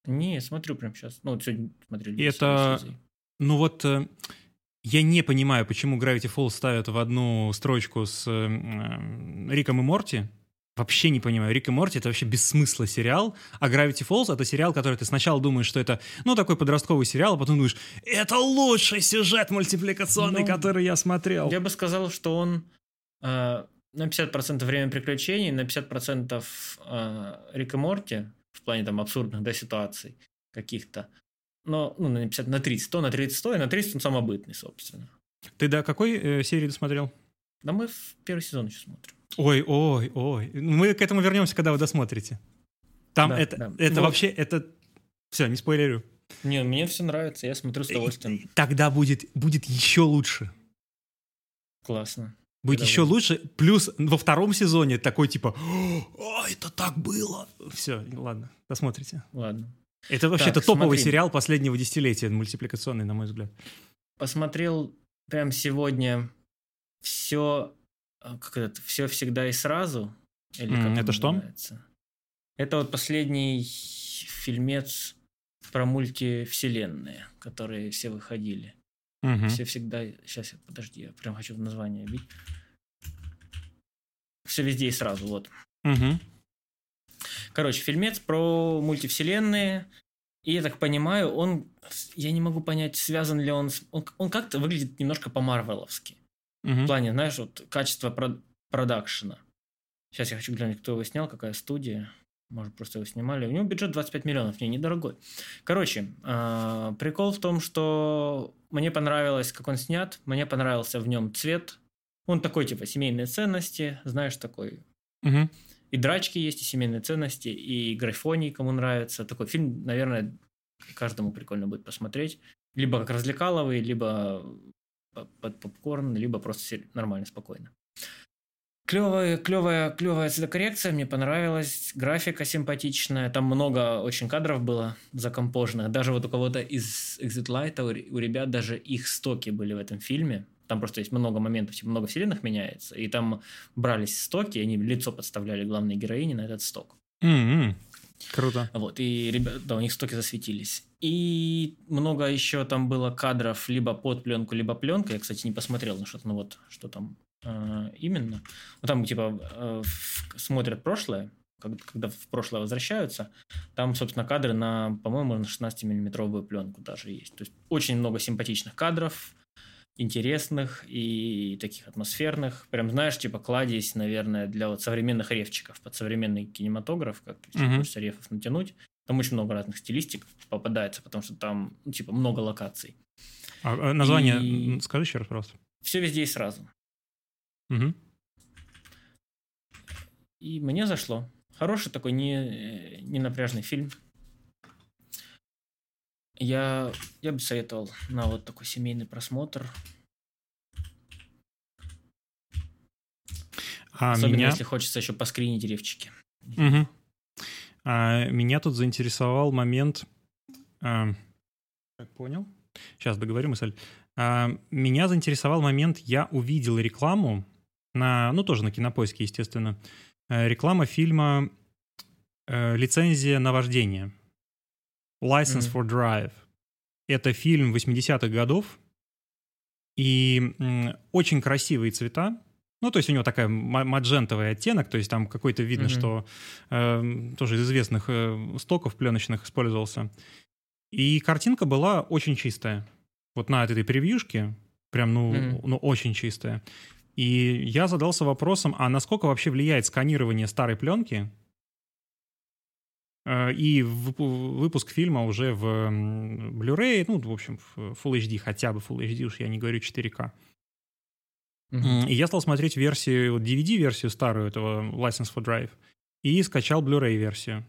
Не, смотрю прямо сейчас. Ну, вот сегодня смотрели. И это-. Ну вот э, я не понимаю, почему Gravity Falls ставят в одну строчку с э, м, Риком и Морти. Вообще не понимаю. Рик и Морти — это вообще без смысла сериал, а Gravity Falls — это сериал, который ты сначала думаешь, что это, ну, такой подростковый сериал, а потом думаешь, это лучший сюжет мультипликационный, Ну, который я смотрел. Я бы сказал, что он э, на 50% время приключений, на 50% э, Рик и Морти, в плане там абсурдных да, ситуаций каких-то. Но ну, на 50, на 30, то на 30, то и на 30 он самобытный, собственно. Ты до какой э, серии досмотрел? Да мы в первый сезон еще смотрим. Ой, ой, ой. Мы к этому вернемся, когда вы досмотрите. Там да, это, да. это вот. вообще, это... Все, не спойлерю. Не, мне все нравится, я смотрю с удовольствием. Тогда будет, будет еще лучше. Классно. Будет Когда еще будет. лучше. Плюс во втором сезоне такой типа, о, это так было. Все, ладно, досмотрите. Ладно. Это вообще это топовый смотри. сериал последнего десятилетия, мультипликационный, на мой взгляд. Посмотрел прям сегодня все, а, как это, все всегда и сразу. Или как mm, это что? Это вот последний фильмец про мультивселенные, которые все выходили. Угу. Все всегда... Сейчас, подожди, я прям хочу название бить. Все везде и сразу, вот. Угу. Короче, фильмец про мультивселенные. И я так понимаю, он... Я не могу понять, связан ли он... С, он, он как-то выглядит немножко по-марвеловски. Угу. В плане, знаешь, вот качество про, продакшена. Сейчас я хочу глянуть, кто его снял, какая студия. Может, просто его снимали. У него бюджет 25 миллионов, не, недорогой. Короче, э, прикол в том, что мне понравилось, как он снят. Мне понравился в нем цвет. Он такой, типа, семейные ценности, знаешь, такой. Угу. И драчки есть, и семейные ценности, и графоний, кому нравится. Такой фильм, наверное, каждому прикольно будет посмотреть. Либо как развлекаловый, либо под попкорн, либо просто нормально, спокойно. Клевая, клевая, клевая цветокоррекция, мне понравилась. Графика симпатичная. Там много очень кадров было закомпоженных. Даже вот у кого-то из Exit Light, у ребят даже их стоки были в этом фильме. Там просто есть много моментов, типа много вселенных меняется. И там брались стоки, и они лицо подставляли главной героине на этот сток. Mm-hmm. Круто. Вот, и ребята, да, у них стоки засветились. И много еще там было кадров либо под пленку, либо пленка. Я, кстати, не посмотрел на что-то, ну вот, что там именно. Ну, там, типа, э, смотрят прошлое, когда в прошлое возвращаются, там, собственно, кадры на, по-моему, на 16-миллиметровую пленку даже есть. То есть очень много симпатичных кадров, интересных и таких атмосферных. Прям, знаешь, типа кладезь, наверное, для вот современных ревчиков, под современный кинематограф, как хочется рефов натянуть. Там очень много разных стилистик попадается, потому что там, ну, типа, много локаций. А, а название и... скажи еще раз, пожалуйста. Все везде и сразу. Угу. И мне зашло. Хороший такой не, не напряжный фильм. Я, я бы советовал на вот такой семейный просмотр. А Особенно меня... если хочется еще поскринить ревчики. Угу. А, меня тут заинтересовал момент... А, как понял? Сейчас договорю мысль. А, меня заинтересовал момент, я увидел рекламу на, ну тоже на Кинопоиске, естественно, а, реклама фильма э, «Лицензия на вождение». License mm-hmm. for Drive. Это фильм 80-х годов, и очень красивые цвета. Ну, то есть у него такая маджентовый оттенок, то есть там какой-то видно, mm-hmm. что э, тоже из известных э, стоков пленочных использовался. И картинка была очень чистая. Вот на этой превьюшке прям, ну, mm-hmm. ну очень чистая. И я задался вопросом, а насколько вообще влияет сканирование старой пленки Э, и выпуск фильма уже в Blu-ray, ну, в общем, в Full HD, хотя бы Full HD, уж я не говорю 4K. Mm-hmm. И я стал смотреть версию, DVD-версию старую этого License for Drive, и скачал Blu-ray версию.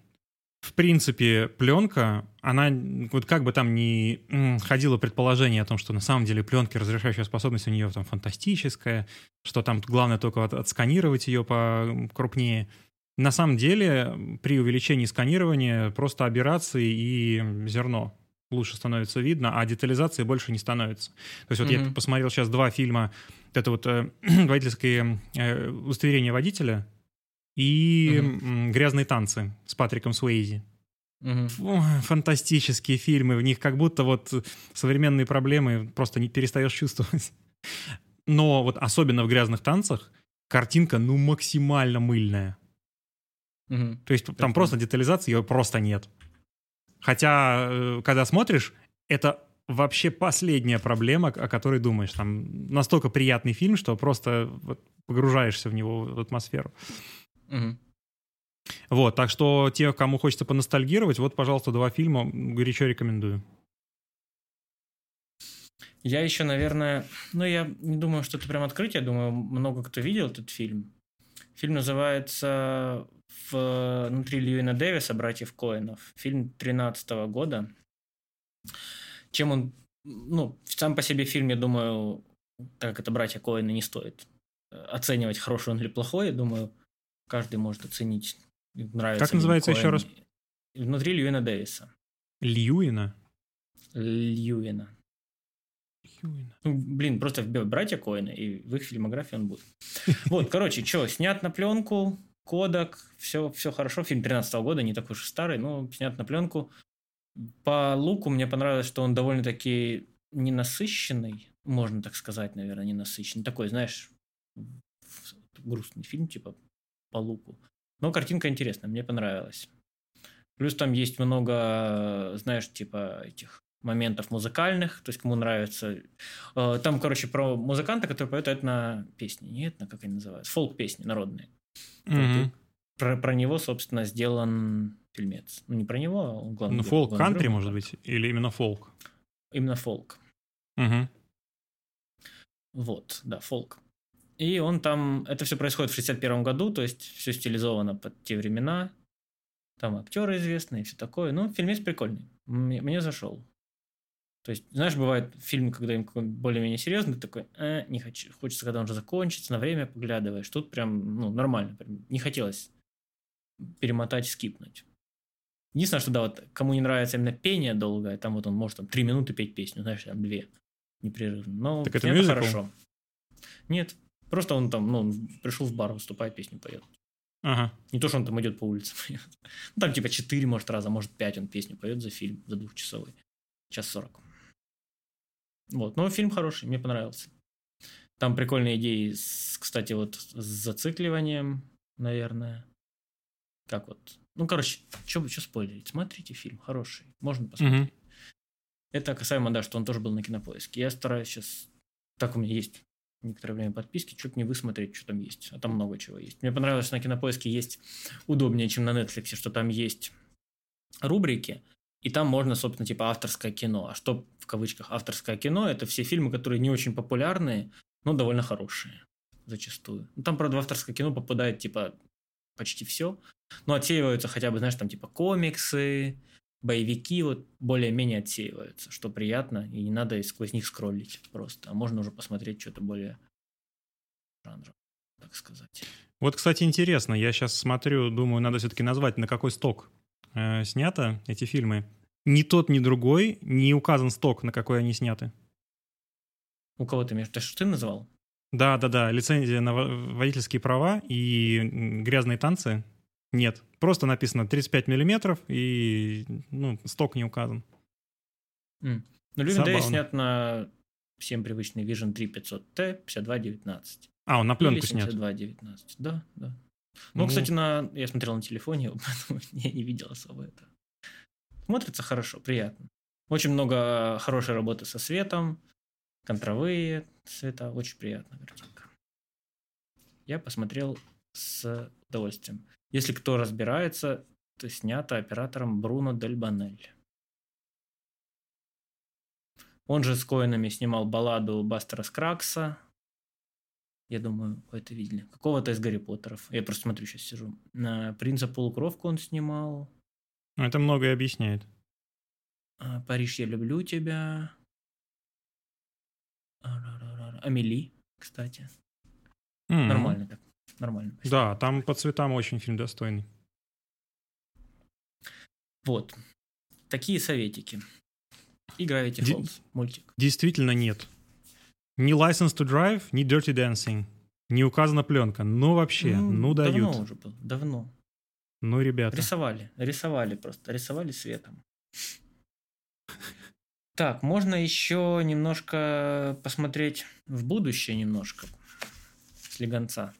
В принципе, пленка, она, вот как бы там ни ходило предположение о том, что на самом деле пленки, разрешающая способность у нее там фантастическая, что там главное только от, отсканировать ее по крупнее – на самом деле при увеличении сканирования просто аберрации и зерно лучше становится видно, а детализации больше не становится. То есть вот mm-hmm. я посмотрел сейчас два фильма, это вот э, водительское э, удостоверение водителя и mm-hmm. «Грязные танцы» с Патриком Суэйзи. Mm-hmm. Фантастические фильмы, в них как будто вот современные проблемы просто не перестаешь чувствовать. Но вот особенно в «Грязных танцах» картинка ну максимально мыльная. Угу. То есть там просто детализации ее просто нет. Хотя, э, когда смотришь, это вообще последняя проблема, о которой думаешь. Там настолько приятный фильм, что просто вот погружаешься в него, в атмосферу. Мгм. Вот, так что те, кому хочется поностальгировать, вот, пожалуйста, два фильма, горячо рекомендую. Я еще, наверное, ну, я не думаю, что это прям открытие, думаю, много кто видел этот фильм. Фильм называется «Внутри Льюина Дэвиса. Братьев Коинов». Фильм 13 года. Чем он... Ну, сам по себе фильм, я думаю, так как это «Братья Коины», не стоит э, оценивать, хороший он или плохой. Я думаю, каждый может оценить, нравится Как называется еще раз? «Внутри Льюина Дэвиса». Льюина? Льюина. Льюина. Ну, блин, просто вбил братья Коина, и в их фильмографии он будет. Вот, короче, что, снят на пленку, кодек, все, все хорошо. Фильм 13 года, не такой уж и старый, но снят на пленку. По луку мне понравилось, что он довольно-таки ненасыщенный, можно так сказать, наверное, ненасыщенный. Такой, знаешь, грустный фильм, типа, по луку. Но картинка интересная, мне понравилась. Плюс там есть много, знаешь, типа этих моментов музыкальных, то есть кому нравится. Э, Там, короче, про музыканта, который поет этно песни. Не этно, как они называются? Фолк-песни народные. Мгм. Про, про него, собственно, сделан фильмец. Ну, не про него, а он главный. Ну, герой, фолк главный кантри, герой. может быть? Или именно фолк? Именно фолк. Мгм. Вот, да, фолк. И он там... Это все происходит в 61 году, то есть все стилизовано под те времена. Там актеры известные, все такое. Ну, фильмец прикольный. Мне, мне зашел. То есть, знаешь, бывает фильм, когда им более-менее серьезный, такой, э, не хочу. Хочется, когда он уже закончится, на время поглядываешь. Тут прям, ну, нормально. Прям не хотелось перемотать, скипнуть. Единственное, что да, вот кому не нравится именно пение долгое, там вот он может там три минуты петь песню, знаешь, там две непрерывно. Но Так это мюзикл? хорошо. Нет, просто он там, ну, он пришел в бар, выступает, песню поет. Ага. Не то, что он там идет по улице. Ну, там типа четыре, может, раза, может, пять он песню поет за фильм, за двухчасовой. Час сорок. Вот, но фильм хороший, мне понравился. Там прикольные идеи, с, кстати, вот с зацикливанием, наверное. Как вот. Ну, короче, что спойлерить? Смотрите фильм, хороший. Можно посмотреть. Мгм. Это касаемо, да, что он тоже был на кинопоиске. Я стараюсь сейчас. Так у меня есть некоторое время подписки, чуть не высмотреть, что там есть. А там много чего есть. Мне понравилось, что на кинопоиске есть удобнее, чем на Netflix, что там есть рубрики, и там можно, собственно, типа авторское кино. А что в кавычках авторское кино? Это все фильмы, которые не очень популярные, но довольно хорошие зачастую. Ну, там, правда, в авторское кино попадает, типа, почти все. Но отсеиваются хотя бы, знаешь, там, типа, комиксы, боевики вот более-менее отсеиваются, что приятно, и не надо сквозь них скроллить просто. А можно уже посмотреть что-то более жанра, так сказать. Вот, кстати, интересно, я сейчас смотрю, думаю, надо все-таки назвать, на какой сток э, снято эти фильмы. Ни тот, ни другой не указан сток, на какой они сняты. У кого ты между... Ты что ты называл? Да, да, да, лицензия на во- водительские права и грязные танцы нет. Просто написано 35 миллиметров и ну, сток не указан. М. Ну, Забавно. снят на всем привычный Vision 3500T 5219. А, он на пленку снят. 7219. Да, да. Ну, Ну. кстати, на... я смотрел на телефоне, поэтому я не видел особо это. Смотрится хорошо, приятно. Очень много хорошей работы со светом, контровые цвета, очень приятная картинка. Я посмотрел с удовольствием. Если кто разбирается, то снято оператором Бруно Дель Банель. Он же с Коинами снимал балладу Бастера Скракса. Я думаю, вы это видели. Какого-то из Гарри Поттеров. Я просто смотрю, сейчас сижу. Принца Полукровку он снимал. Ну, Это многое объясняет. А, Париж, я люблю тебя. А-ра-ра-ра. Амели, кстати. М. Нормально так. Нормально. Да, там по цветам очень фильм достойный. Вот. Такие советики. И Gravity Ди-. Мультик. Действительно нет. Ни License to Drive, ни Dirty Dancing. Не указана пленка. Ну вообще, ну, дают. Давно уже был. Давно. Ну, ребята. Рисовали. Рисовали просто. Рисовали светом. Так, можно еще немножко посмотреть в будущее немножко. Слегонца.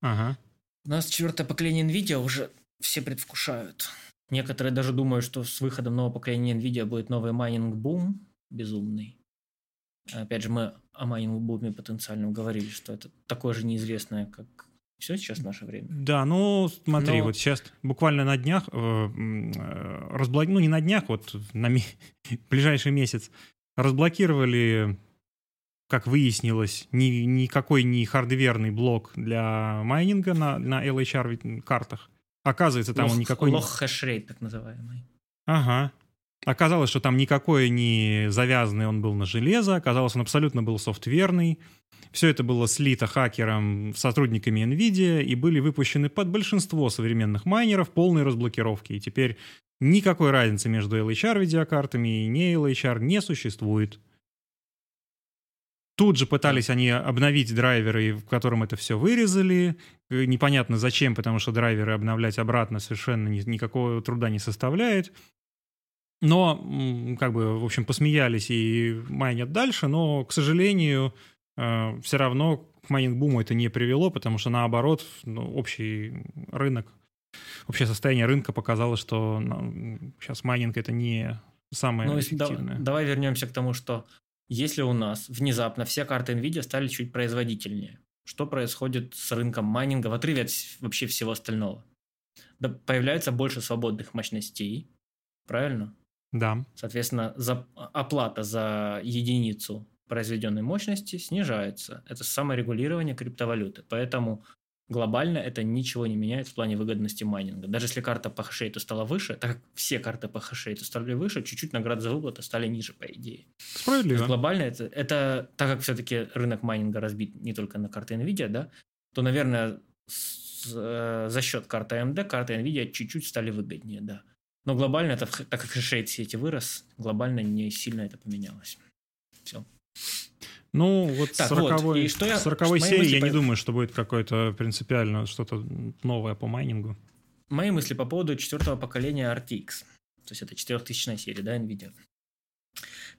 Ага. У нас четвертое поколение NVIDIA уже все предвкушают. Некоторые даже думают, что с выходом нового поколения NVIDIA будет новый майнинг-бум безумный. Опять же, мы о майнинг буме потенциальном говорили, что это такое же неизвестное, как все сейчас в наше время. Да, ну смотри, Но... вот сейчас буквально на днях, э, э, разблок... ну не на днях, вот на ми... ближайший месяц разблокировали, как выяснилось, ни, никакой не хардверный блок для майнинга на, на LHR картах. Оказывается, там low, он никакой... Low hashrate, так называемый. Ага. Оказалось, что там никакой не завязанный он был на железо, оказалось, он абсолютно был софтверный. Все это было слито хакером, сотрудниками NVIDIA и были выпущены под большинство современных майнеров полной разблокировки. И теперь никакой разницы между LHR видеокартами и не LHR не существует. Тут же пытались они обновить драйверы, в котором это все вырезали. Э, непонятно зачем, потому что драйверы обновлять обратно совершенно ни, никакого труда не составляет. Но, как бы, в общем, посмеялись и майнят дальше, но, к сожалению, э, все равно к майнинг-буму это не привело, потому что, наоборот, ну, общий рынок, общее состояние рынка показало, что ну, сейчас майнинг это не самое ну, эффективное. Да, давай вернемся к тому, что если у нас внезапно все карты NVIDIA стали чуть производительнее, что происходит с рынком майнинга в отрыве от вообще всего остального? Да, появляется больше свободных мощностей, правильно? Да. Соответственно, за, оплата за единицу произведенной мощности снижается. Это саморегулирование криптовалюты. Поэтому глобально это ничего не меняет в плане выгодности майнинга. Даже если карта по хешейту стала выше, так как все карты по хешейту стали выше, чуть-чуть наград за выплаты стали ниже, по идее. Справедливо. Глобально это, это, так как все-таки рынок майнинга разбит не только на карты NVIDIA, да, то, наверное, с, э, за счет карты AMD карты NVIDIA чуть-чуть стали выгоднее, да. Но глобально, это, так как хешрейт сети вырос, глобально не сильно это поменялось. Все. Ну, вот так, 40 вот. И что я, 40 серии я по... не думаю, что будет какое-то принципиально что-то новое по майнингу. Мои мысли по поводу четвертого поколения RTX. То есть это 4000 серия, да, NVIDIA.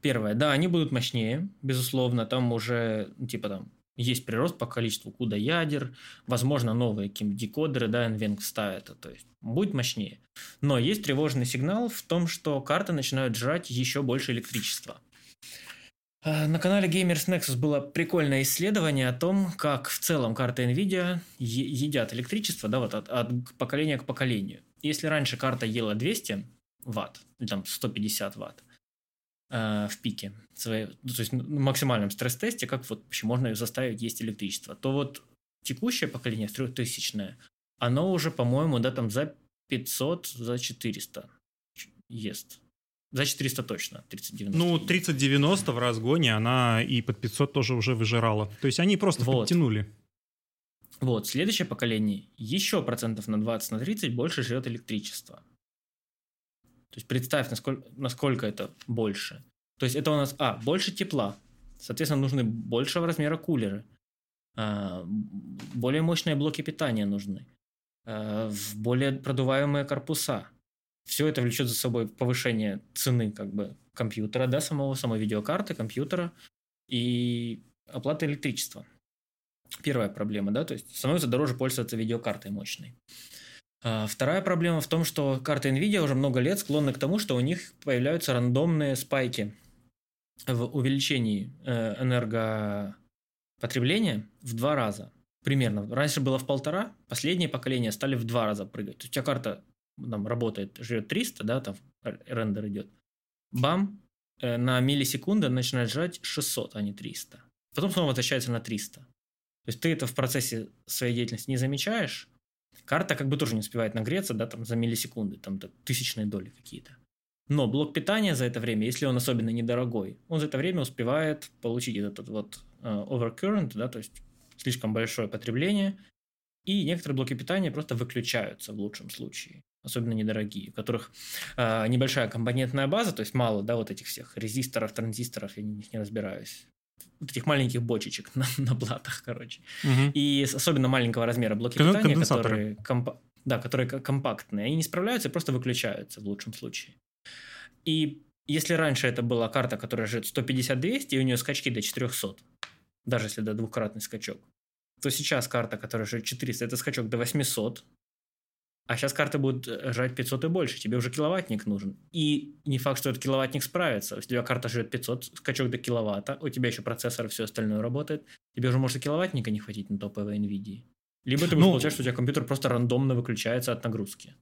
Первое, да, они будут мощнее, безусловно, там уже, ну, типа там, есть прирост по количеству куда ядер, возможно, новые какие декодеры, да, NVENC ставят, то есть будет мощнее. Но есть тревожный сигнал в том, что карты начинают жрать еще больше электричества. А, на канале Gamers Nexus было прикольное исследование о том, как в целом карты NVIDIA едят электричество да, вот от, от поколения к поколению. Если раньше карта ела 200 ватт, или там 150 ватт, Э, в пике, своей, ну, то есть в максимальном стресс-тесте, как вот вообще можно ее заставить есть электричество, то вот текущее поколение, трехтысячное, оно уже, по-моему, да, там за 500, за 400 ест. За 400 точно, 3090. Ну, 3090 в разгоне она и под 500 тоже уже выжирала. То есть они просто вот. подтянули. Вот, следующее поколение еще процентов на 20, на 30 больше жрет электричество. То есть представь, насколько, насколько это больше. То есть это у нас, а, больше тепла. Соответственно, нужны большего размера кулеры. А, более мощные блоки питания нужны. А, более продуваемые корпуса. Все это влечет за собой повышение цены как бы компьютера, да, самого, самой видеокарты, компьютера и оплаты электричества. Первая проблема, да, то есть становится дороже пользоваться видеокартой мощной. А, вторая проблема в том, что карты NVIDIA уже много лет склонны к тому, что у них появляются рандомные спайки в увеличении э, энергопотребления в два раза. Примерно. Раньше было в полтора, последнее поколение стали в два раза прыгать. То есть у тебя карта там работает, жрет 300, да, там рендер идет. Бам, э, на миллисекунды начинает жрать 600, а не 300. Потом снова возвращается на 300. То есть ты это в процессе своей деятельности не замечаешь, Карта как бы тоже не успевает нагреться, да, там за миллисекунды, там тысячные доли какие-то. Но блок питания за это время, если он особенно недорогой, он за это время успевает получить этот вот uh, overcurrent, да, то есть слишком большое потребление, и некоторые блоки питания просто выключаются в лучшем случае, особенно недорогие, у которых э, небольшая компонентная база, то есть мало, да, вот этих всех резисторов, транзисторов, я в них не разбираюсь, вот этих маленьких бочечек на, на платах, короче. Угу. И особенно маленького размера блоки питания, которые, комп... да, которые компактные, они не справляются просто выключаются в лучшем случае. И если раньше это была карта, которая жит 150-200, и у нее скачки до 400, даже если это двукратный скачок, то сейчас карта, которая жит 400, это скачок до 800, А сейчас карты будут э, жрать 500 и больше, тебе уже киловаттник нужен. И не факт, что этот киловаттник справится. У тебя карта жрет 500, скачок до киловатта, у тебя еще процессор и все остальное работает. Тебе уже может и киловаттника не хватить на топовой NVIDIA. Либо ты будешь ну, получать, что у тебя компьютер просто рандомно выключается от нагрузки.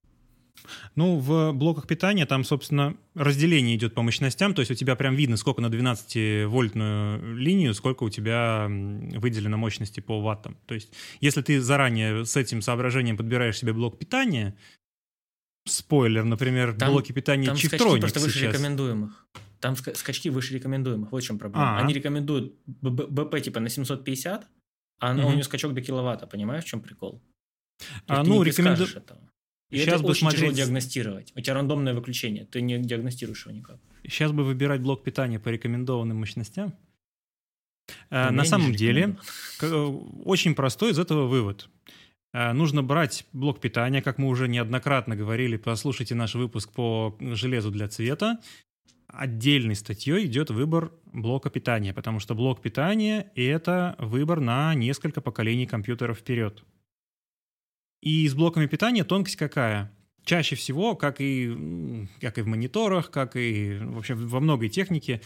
Ну, в блоках питания там, собственно, разделение идет по мощностям, то есть у тебя прям видно, сколько на 12-вольтную линию, сколько у тебя выделено мощности по ваттам. То есть если ты заранее с этим соображением подбираешь себе блок питания, спойлер, например, там, блоки питания там скачки просто выше сейчас. рекомендуемых. Там скачки выше рекомендуемых. Вот в чем проблема. А-а. Они рекомендуют БП типа на 750, а угу. у него скачок до киловатта. Понимаешь, в чем прикол? А, ну, рекоменду... И Сейчас это бы очень смотреть... тяжело диагностировать. У тебя рандомное выключение, ты не диагностируешь его никак. Сейчас бы выбирать блок питания по рекомендованным мощностям. Ну, На самом деле, очень простой из этого вывод. Э, нужно брать блок питания, как мы уже неоднократно говорили, послушайте наш выпуск по железу для цвета. Отдельной статьей идет выбор блока питания, потому что блок питания — это выбор на несколько поколений компьютеров вперед. И с блоками питания тонкость какая? Чаще всего, как и, как и в мониторах, как и вообще во многой технике,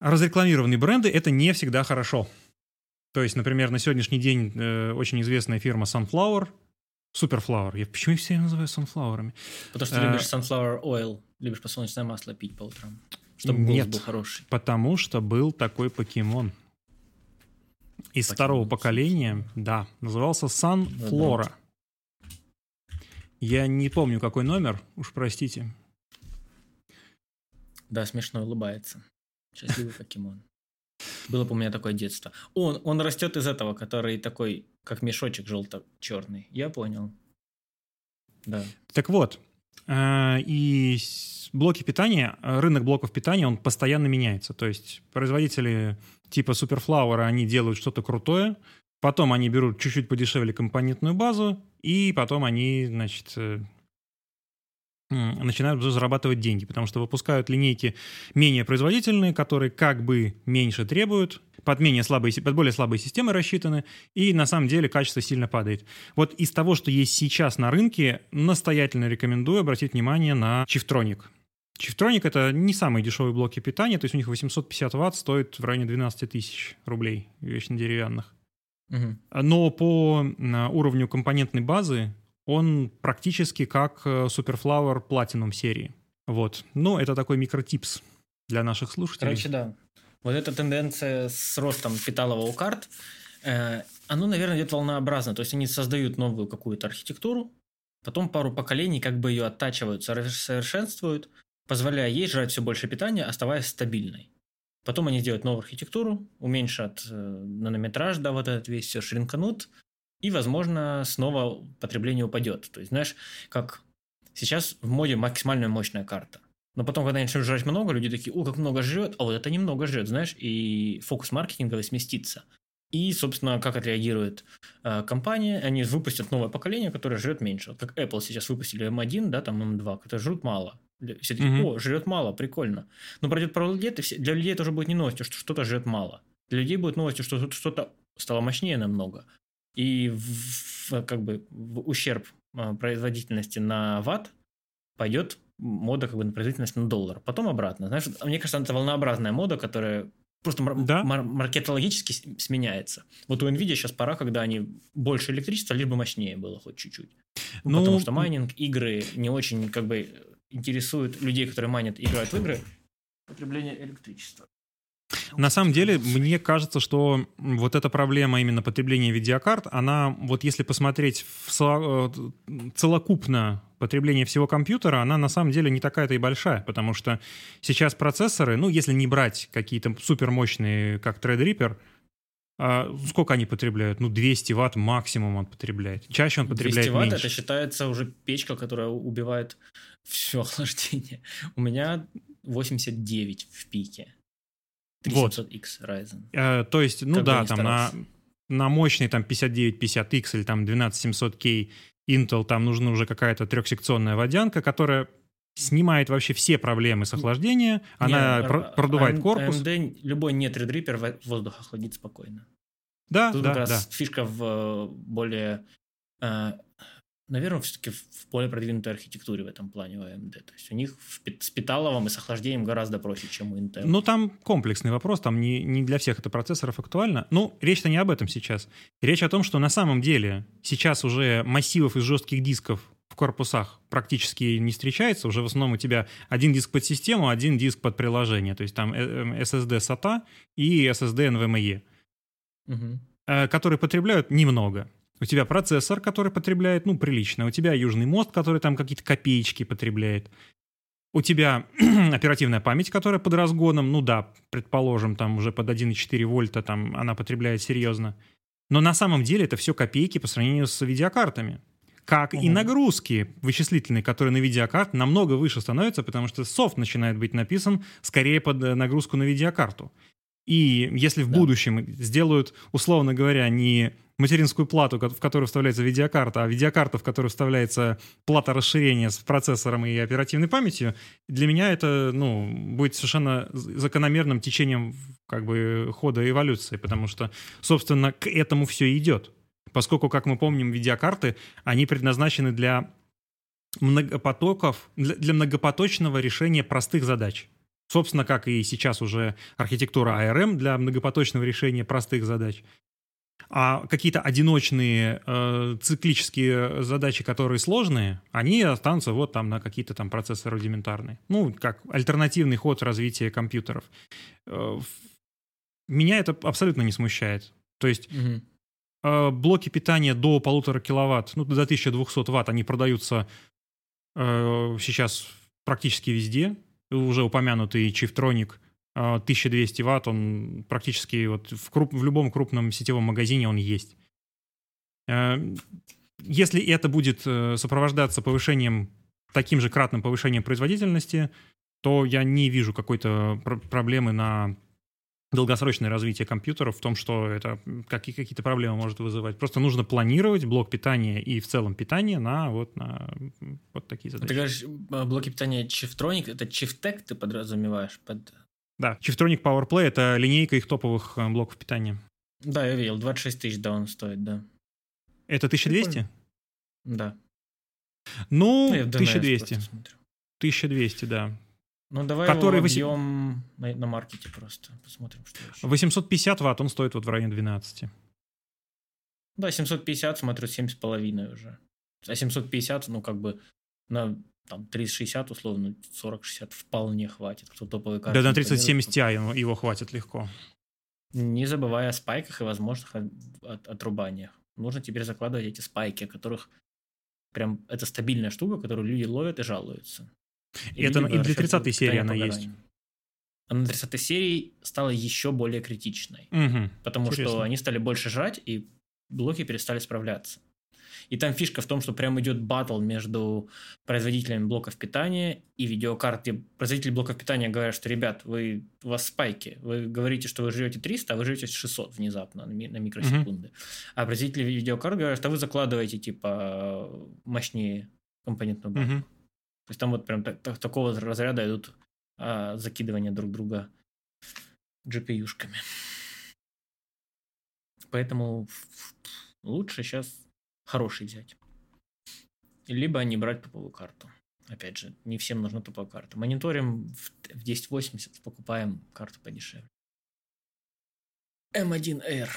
разрекламированные бренды — это не всегда хорошо. То есть, например, на сегодняшний день э, очень известная фирма Sunflower, Superflower. Я почему все называю Sunflower'ами? Потому что ты любишь э, Sunflower Oil, любишь подсолнечное масло пить по утрам. Чтобы Нет, был хороший. потому что был такой покемон. Из Покемон. второго поколения, да, назывался Сан Флора. Я не помню, какой номер, уж простите. Да, смешно улыбается. Счастливый покемон. Было бы у меня такое детство. Он, он растет из этого, который такой, как мешочек желто-черный. Я понял. Да. Так вот, и блоки питания, рынок блоков питания, он постоянно меняется. То есть производители типа Superflower, они делают что-то крутое, потом они берут чуть-чуть подешевле компонентную базу, и потом они, значит, э, начинают зарабатывать деньги, потому что выпускают линейки менее производительные, которые как бы меньше требуют, под, менее слабые, под более слабые системы рассчитаны, и на самом деле качество сильно падает. Вот из того, что есть сейчас на рынке, настоятельно рекомендую обратить внимание на Chiftronic. Chiftronic — это не самые дешевые блоки питания, то есть у них 850 ватт стоит в районе 12 тысяч рублей, вечно деревянных. Угу. Но по уровню компонентной базы он практически как э, Superflower Platinum серии. Вот. Ну, это такой микротипс для наших слушателей. Короче, да. Вот эта тенденция с ростом питалова у карт, э, оно, наверное, идет волнообразно. То есть они создают новую какую-то архитектуру, потом пару поколений как бы ее оттачивают, совершенствуют, позволяя ей жрать все больше питания, оставаясь стабильной. Потом они сделают новую архитектуру, уменьшат э, нанометраж, да, вот этот весь все шринканут, и, возможно, снова потребление упадет. То есть, знаешь, как сейчас в моде максимально мощная карта. Но потом, когда начнут жрать много, люди такие, о, как много жрет, а вот это немного жрет, знаешь, и фокус маркетинговый сместится. И, собственно, как отреагирует э, компания, они выпустят новое поколение, которое жрет меньше. Вот как Apple сейчас выпустили M1, да, там M2, которые жрут мало. Все такие, mm-hmm. о, жрет мало, прикольно. Но пройдет пару лет, и все, для людей это уже будет не новостью, что что-то жрет мало. Для людей будет новостью, что что-то стало мощнее намного. И в, как бы в ущерб а, производительности на ватт пойдет мода как бы на производительность на доллар. Потом обратно. Знаешь, мне кажется, это волнообразная мода, которая просто да? мар- маркетологически сменяется. Вот у Nvidia сейчас пора, когда они больше электричества, либо мощнее было хоть чуть-чуть. Ну, Потому что майнинг, игры не очень как бы интересуют людей, которые майнят и играют в игры, потребление электричества. На самом деле, мне кажется, что вот эта проблема именно потребления видеокарт, она, вот если посмотреть в э, целокупно потребление всего компьютера, она на самом деле не такая-то и большая, потому что сейчас процессоры, ну, если не брать какие-то супермощные, как Threadripper, а сколько они потребляют? Ну, 200 ватт максимум он потребляет. Чаще он потребляет 200 ватт меньше. это считается уже печка, которая убивает все охлаждение. У меня 89 в пике. 3700X Ryzen. Э, то есть, ну как да, там на, на мощный там 5950X или там 12700K Intel там нужна уже какая-то трехсекционная водянка, которая снимает вообще все проблемы с охлаждением, она не, про- продувает AM, корпус. AMD любой не Threadripper воздух охладит спокойно. Да, Тут да, как раз да. фишка в э, более э, наверное, все-таки в более продвинутой архитектуре в этом плане у AMD. То есть у них с питаловым и с охлаждением гораздо проще, чем у Intel. Ну, там комплексный вопрос, там не, не для всех это процессоров актуально. Ну, речь-то не об этом сейчас. Речь о том, что на самом деле сейчас уже массивов из жестких дисков в корпусах практически не встречается. Уже в основном у тебя один диск под систему, один диск под приложение. То есть там SSD SATA и SSD NVMe, угу. которые потребляют немного. У тебя процессор, который потребляет, ну, прилично. У тебя южный мост, который там какие-то копеечки потребляет. У тебя оперативная память, которая под разгоном, ну да, предположим, там уже под 1,4 вольта там она потребляет серьезно. Но на самом деле это все копейки по сравнению с видеокартами как угу. и нагрузки вычислительные, которые на видеокарт намного выше становятся, потому что софт начинает быть написан скорее под э, нагрузку на видеокарту. И если в да. будущем сделают, условно говоря, не материнскую плату, в которую вставляется видеокарта, а видеокарта, в которую вставляется плата расширения с процессором и оперативной памятью, для меня это ну, будет совершенно закономерным течением как бы, хода эволюции, потому что, собственно, к этому все идет поскольку, как мы помним, видеокарты, они предназначены для многопотоков, для многопоточного решения простых задач. Собственно, как и сейчас уже архитектура ARM для многопоточного решения простых задач. А какие-то одиночные э, циклические задачи, которые сложные, они останутся вот там на какие-то там процессы рудиментарные. Ну, как альтернативный ход развития компьютеров. Э, меня это абсолютно не смущает. То есть угу. Э, блоки питания до полутора киловатт, ну, до 1200 ватт, они продаются э, сейчас практически везде. Уже упомянутый Chiftronic 1200 э, ватт, он практически вот в, круп, в любом крупном сетевом магазине он есть. Э, если это будет сопровождаться повышением, таким же кратным повышением производительности, то я не вижу какой-то пр проблемы на долгосрочное развитие компьютеров в том, что это какие- какие-то проблемы может вызывать. Просто нужно планировать блок питания и в целом питание на вот, на вот такие задачи. Ты говоришь, а, блоки питания Chiftronic, это Chiftek ты подразумеваешь? Под... Да, Chiftronic PowerPlay — это линейка их топовых э, блоков питания. Да, я видел, 26 тысяч, да, он стоит, да. Это 1200? Прикольно. Да. Ну, ну 1200. 1200, да. Ну, давай который его объем 8... на, на маркете просто. Посмотрим, что еще. 850 ватт, он стоит вот в районе 12. Да, 750, смотрю, 7,5 уже. А 750, ну, как бы на там 3060, условно, 4060 вполне хватит. Кто топовый карты. Да, на 3070 Ti его, хватит легко. Не забывая о спайках и возможных от, от, отрубаниях. Нужно теперь закладывать эти спайки, о которых прям это стабильная штука, которую люди ловят и жалуются. И это и для 30 серии она есть. А на 30 серии стала еще более критичной. Угу. Потому Интересно. что они стали больше жрать, и блоки перестали справляться. И там фишка в том, что прям идет батл между производителями блоков питания и видеокарт. И производители блоков питания говорят, что, ребят, вы, у вас спайки. Вы говорите, что вы живете 300, а вы живете 600 внезапно на, на микросекунды. Угу. А производители видеокарт говорят, что вы закладываете, типа, мощнее компонентную банку. Угу. То есть там вот прям так, так, такого разряда идут а, закидывания друг друга GPU-шками. Поэтому лучше сейчас хороший взять. Либо не брать топовую карту. Опять же, не всем нужна топовая карта. Мониторим в 1080, покупаем карту подешевле. M1R.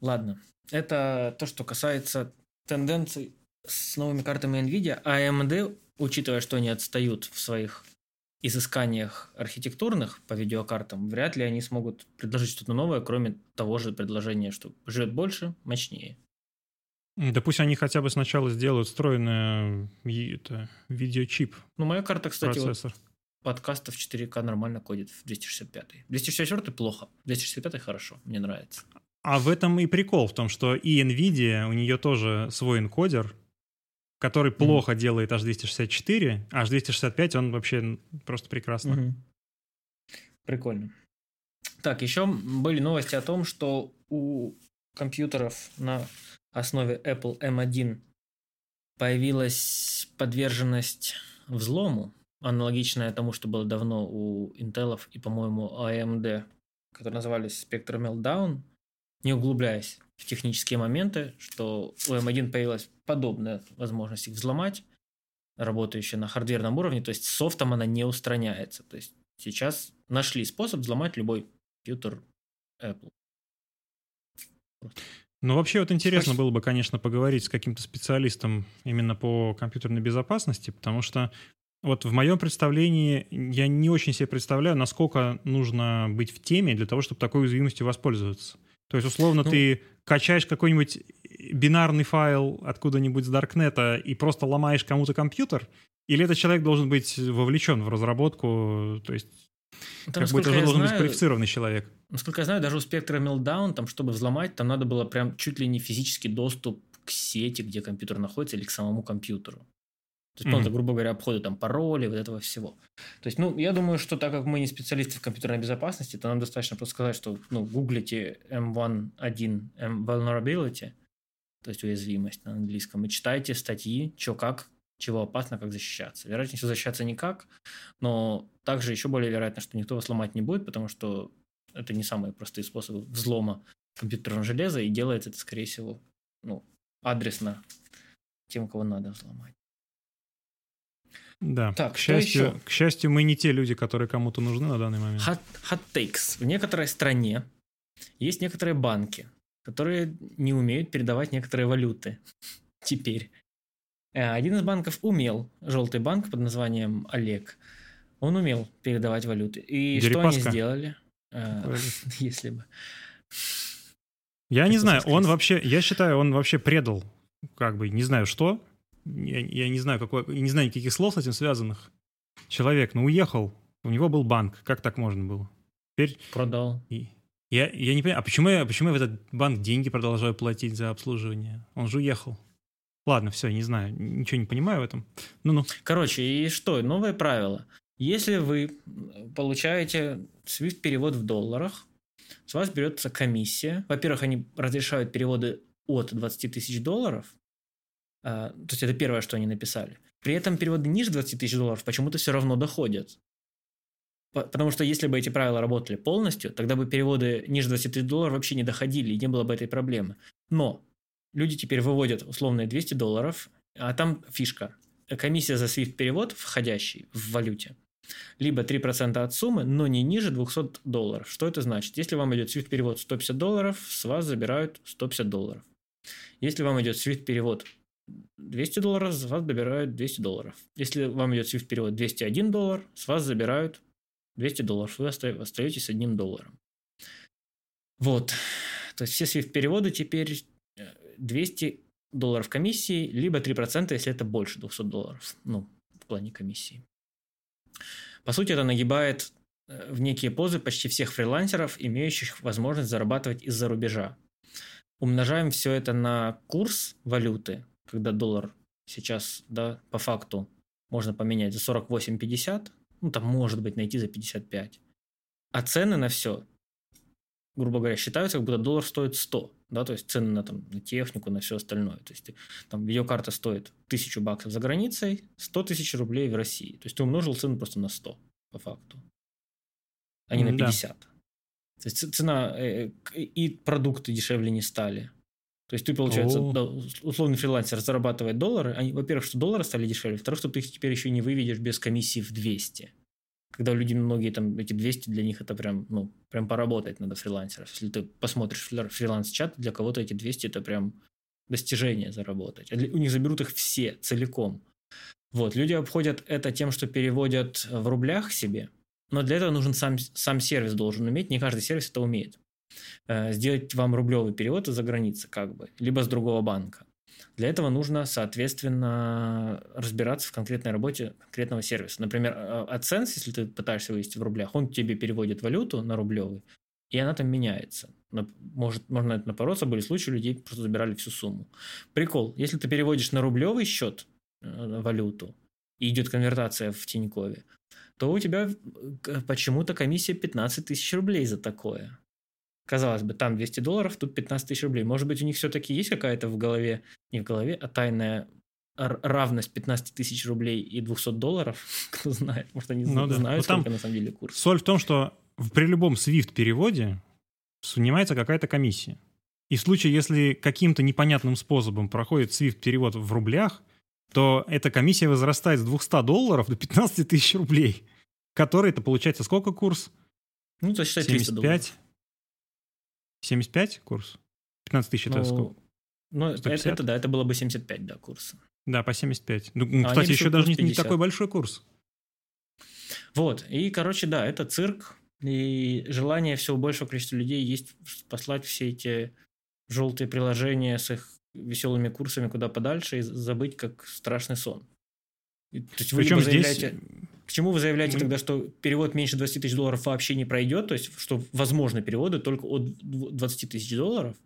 Ладно, это то, что касается тенденций с новыми картами NVIDIA, а AMD, учитывая, что они отстают в своих изысканиях архитектурных по видеокартам, вряд ли они смогут предложить что-то новое, кроме того же предложения, что живет больше, мощнее. Да пусть они хотя бы сначала сделают встроенный это, видеочип. Ну, моя карта, кстати, процессор. Вот подкастов 4К нормально кодит в 265. 264 плохо, 265 хорошо, мне нравится. А в этом и прикол, в том, что и NVIDIA, у нее тоже свой энкодер, который mm-hmm. плохо делает H264, а H265 он вообще просто прекрасно. Mm-hmm. Прикольно. Так, еще были новости о том, что у компьютеров на основе Apple M1 появилась подверженность взлому, аналогичная тому, что было давно у Intel и, по-моему, AMD, которые назывались Spectre Meltdown. Не углубляясь в технические моменты, что у M1 появилась подобная возможность их взломать, работающая на хардверном уровне, то есть софтом она не устраняется. То есть сейчас нашли способ взломать любой компьютер Apple. Ну, вообще вот интересно было бы, конечно, поговорить с каким-то специалистом именно по компьютерной безопасности, потому что вот в моем представлении я не очень себе представляю, насколько нужно быть в теме для того, чтобы такой уязвимостью воспользоваться. То есть, условно, ну, ты качаешь какой-нибудь бинарный файл откуда-нибудь с Даркнета и просто ломаешь кому-то компьютер, или этот человек должен быть вовлечен в разработку, то есть там, как бы это уже должен знаю, быть квалифицированный человек. Насколько я знаю, даже у спектра Meltdown, там, чтобы взломать, там надо было прям чуть ли не физический доступ к сети, где компьютер находится, или к самому компьютеру. То есть, mm-hmm. просто, грубо говоря, обходы там пароли, вот этого всего. То есть, ну, я думаю, что так как мы не специалисты в компьютерной безопасности, то нам достаточно просто сказать, что, ну, гуглите M1.1 M vulnerability, то есть уязвимость на английском, и читайте статьи, что как, чего опасно, как защищаться. Вероятнее всего, защищаться никак, но также еще более вероятно, что никто вас сломать не будет, потому что это не самые простые способы взлома компьютерного железа, и делается это, скорее всего, ну, адресно тем, кого надо взломать. Да, так, к, счастью, еще? к счастью, мы не те люди, которые кому-то нужны на данный момент. Hot, hot takes. В некоторой стране есть некоторые банки, которые не умеют передавать некоторые валюты. Теперь. Э, один из банков умел, желтый банк под названием Олег, он умел передавать валюты. И Дерипаска. что они сделали? Э, если бы. Я не знаю, он вообще, я считаю, он вообще предал, как бы, не знаю что, я, я не знаю, какой, не знаю никаких слов с этим связанных. Человек, ну, уехал, у него был банк, как так можно было? Теперь... Продал. И, я, я не понимаю, а почему я, почему я в этот банк деньги продолжаю платить за обслуживание? Он же уехал. Ладно, все, не знаю, ничего не понимаю в этом. Ну-ну. Короче, и что? Новое правило. Если вы получаете SWIFT-перевод в долларах, с вас берется комиссия. Во-первых, они разрешают переводы от 20 тысяч долларов, то есть это первое, что они написали. При этом переводы ниже 20 тысяч долларов почему-то все равно доходят. Потому что если бы эти правила работали полностью, тогда бы переводы ниже 20 тысяч долларов вообще не доходили, и не было бы этой проблемы. Но люди теперь выводят условные 200 долларов, а там фишка. Комиссия за SWIFT-перевод входящий в валюте. Либо 3% от суммы, но не ниже 200 долларов. Что это значит? Если вам идет SWIFT-перевод 150 долларов, с вас забирают 150 долларов. Если вам идет SWIFT-перевод 200 долларов, с вас забирают 200 долларов. Если вам идет SWIFT перевод 201 доллар, с вас забирают 200 долларов. Вы остаетесь с одним долларом. Вот. То есть все SWIFT переводы теперь 200 э, долларов комиссии, либо 3%, если это больше 200 долларов. Ну, в плане комиссии. По сути, это нагибает э, в некие позы почти всех фрилансеров, имеющих возможность зарабатывать из-за рубежа. Умножаем все это на курс валюты, когда доллар сейчас, да, по факту можно поменять за 48,50, ну, там может быть найти за 55. А цены на все, грубо говоря, считаются, как будто доллар стоит 100, да, то есть цены на, там, на технику, на все остальное. То есть там видеокарта стоит 1000 баксов за границей, 100 тысяч рублей в России. То есть ты умножил цену просто на 100, по факту, а не на 50. Да. То есть цена э, и продукты дешевле не стали. То есть ты, получается, да, условный фрилансер зарабатывает доллары. Они, во-первых, что доллары стали дешевле. Во-вторых, что ты их теперь еще не выведешь без комиссии в 200. Когда люди многие там, эти 200 для них это прям, ну, прям поработать надо фрилансеров. Если ты посмотришь фриланс-чат, для кого-то эти 200 это прям достижение заработать. А для, у них заберут их все целиком. Вот, люди обходят это тем, что переводят в рублях себе, но для этого нужен сам, сам сервис должен уметь, не каждый сервис это умеет. Э, сделать вам рублевый перевод из-за границы, как бы, либо с другого банка. Для этого нужно, соответственно, разбираться в конкретной работе конкретного сервиса. Например, AdSense, э, если ты пытаешься вывести в рублях, он тебе переводит валюту на рублевый, и она там меняется. Может, можно это напороться, были случаи, людей просто забирали всю сумму. Прикол, если ты переводишь на рублевый счет э, валюту, и идет конвертация в Тинькове, то у тебя почему-то комиссия 15 тысяч рублей за такое. Казалось бы, там 200 долларов, тут 15 тысяч рублей. Может быть, у них все-таки есть какая-то в голове, не в голове, а тайная равность 15 тысяч рублей и 200 долларов, кто знает, может, они ну, знают, да. сколько там на самом деле курс. Соль в том, что при любом SWIFT-переводе снимается какая-то комиссия. И в случае, если каким-то непонятным способом проходит SWIFT-перевод в рублях, то эта комиссия возрастает с 200 долларов до 15 тысяч рублей. Который это получается сколько курс? Ну, то считай 300 75? 75 курс? 15 тысяч это Ну, сколько? Ну, это, 150? это да, это было бы 75, да, курс. Да, по 75. Ну, А кстати, еще даже не, не 50. такой большой курс. Вот, и, короче, да, это цирк, и желание всего большего количества людей есть послать все эти желтые приложения с их веселыми курсами куда подальше и забыть как страшный сон. И, то есть вы Причем здесь... заявляете- К чему вы заявляете Мы- тогда, что перевод меньше 20 тысяч долларов вообще не пройдет, то есть что возможны переводы только от дв- 20 тысяч долларов,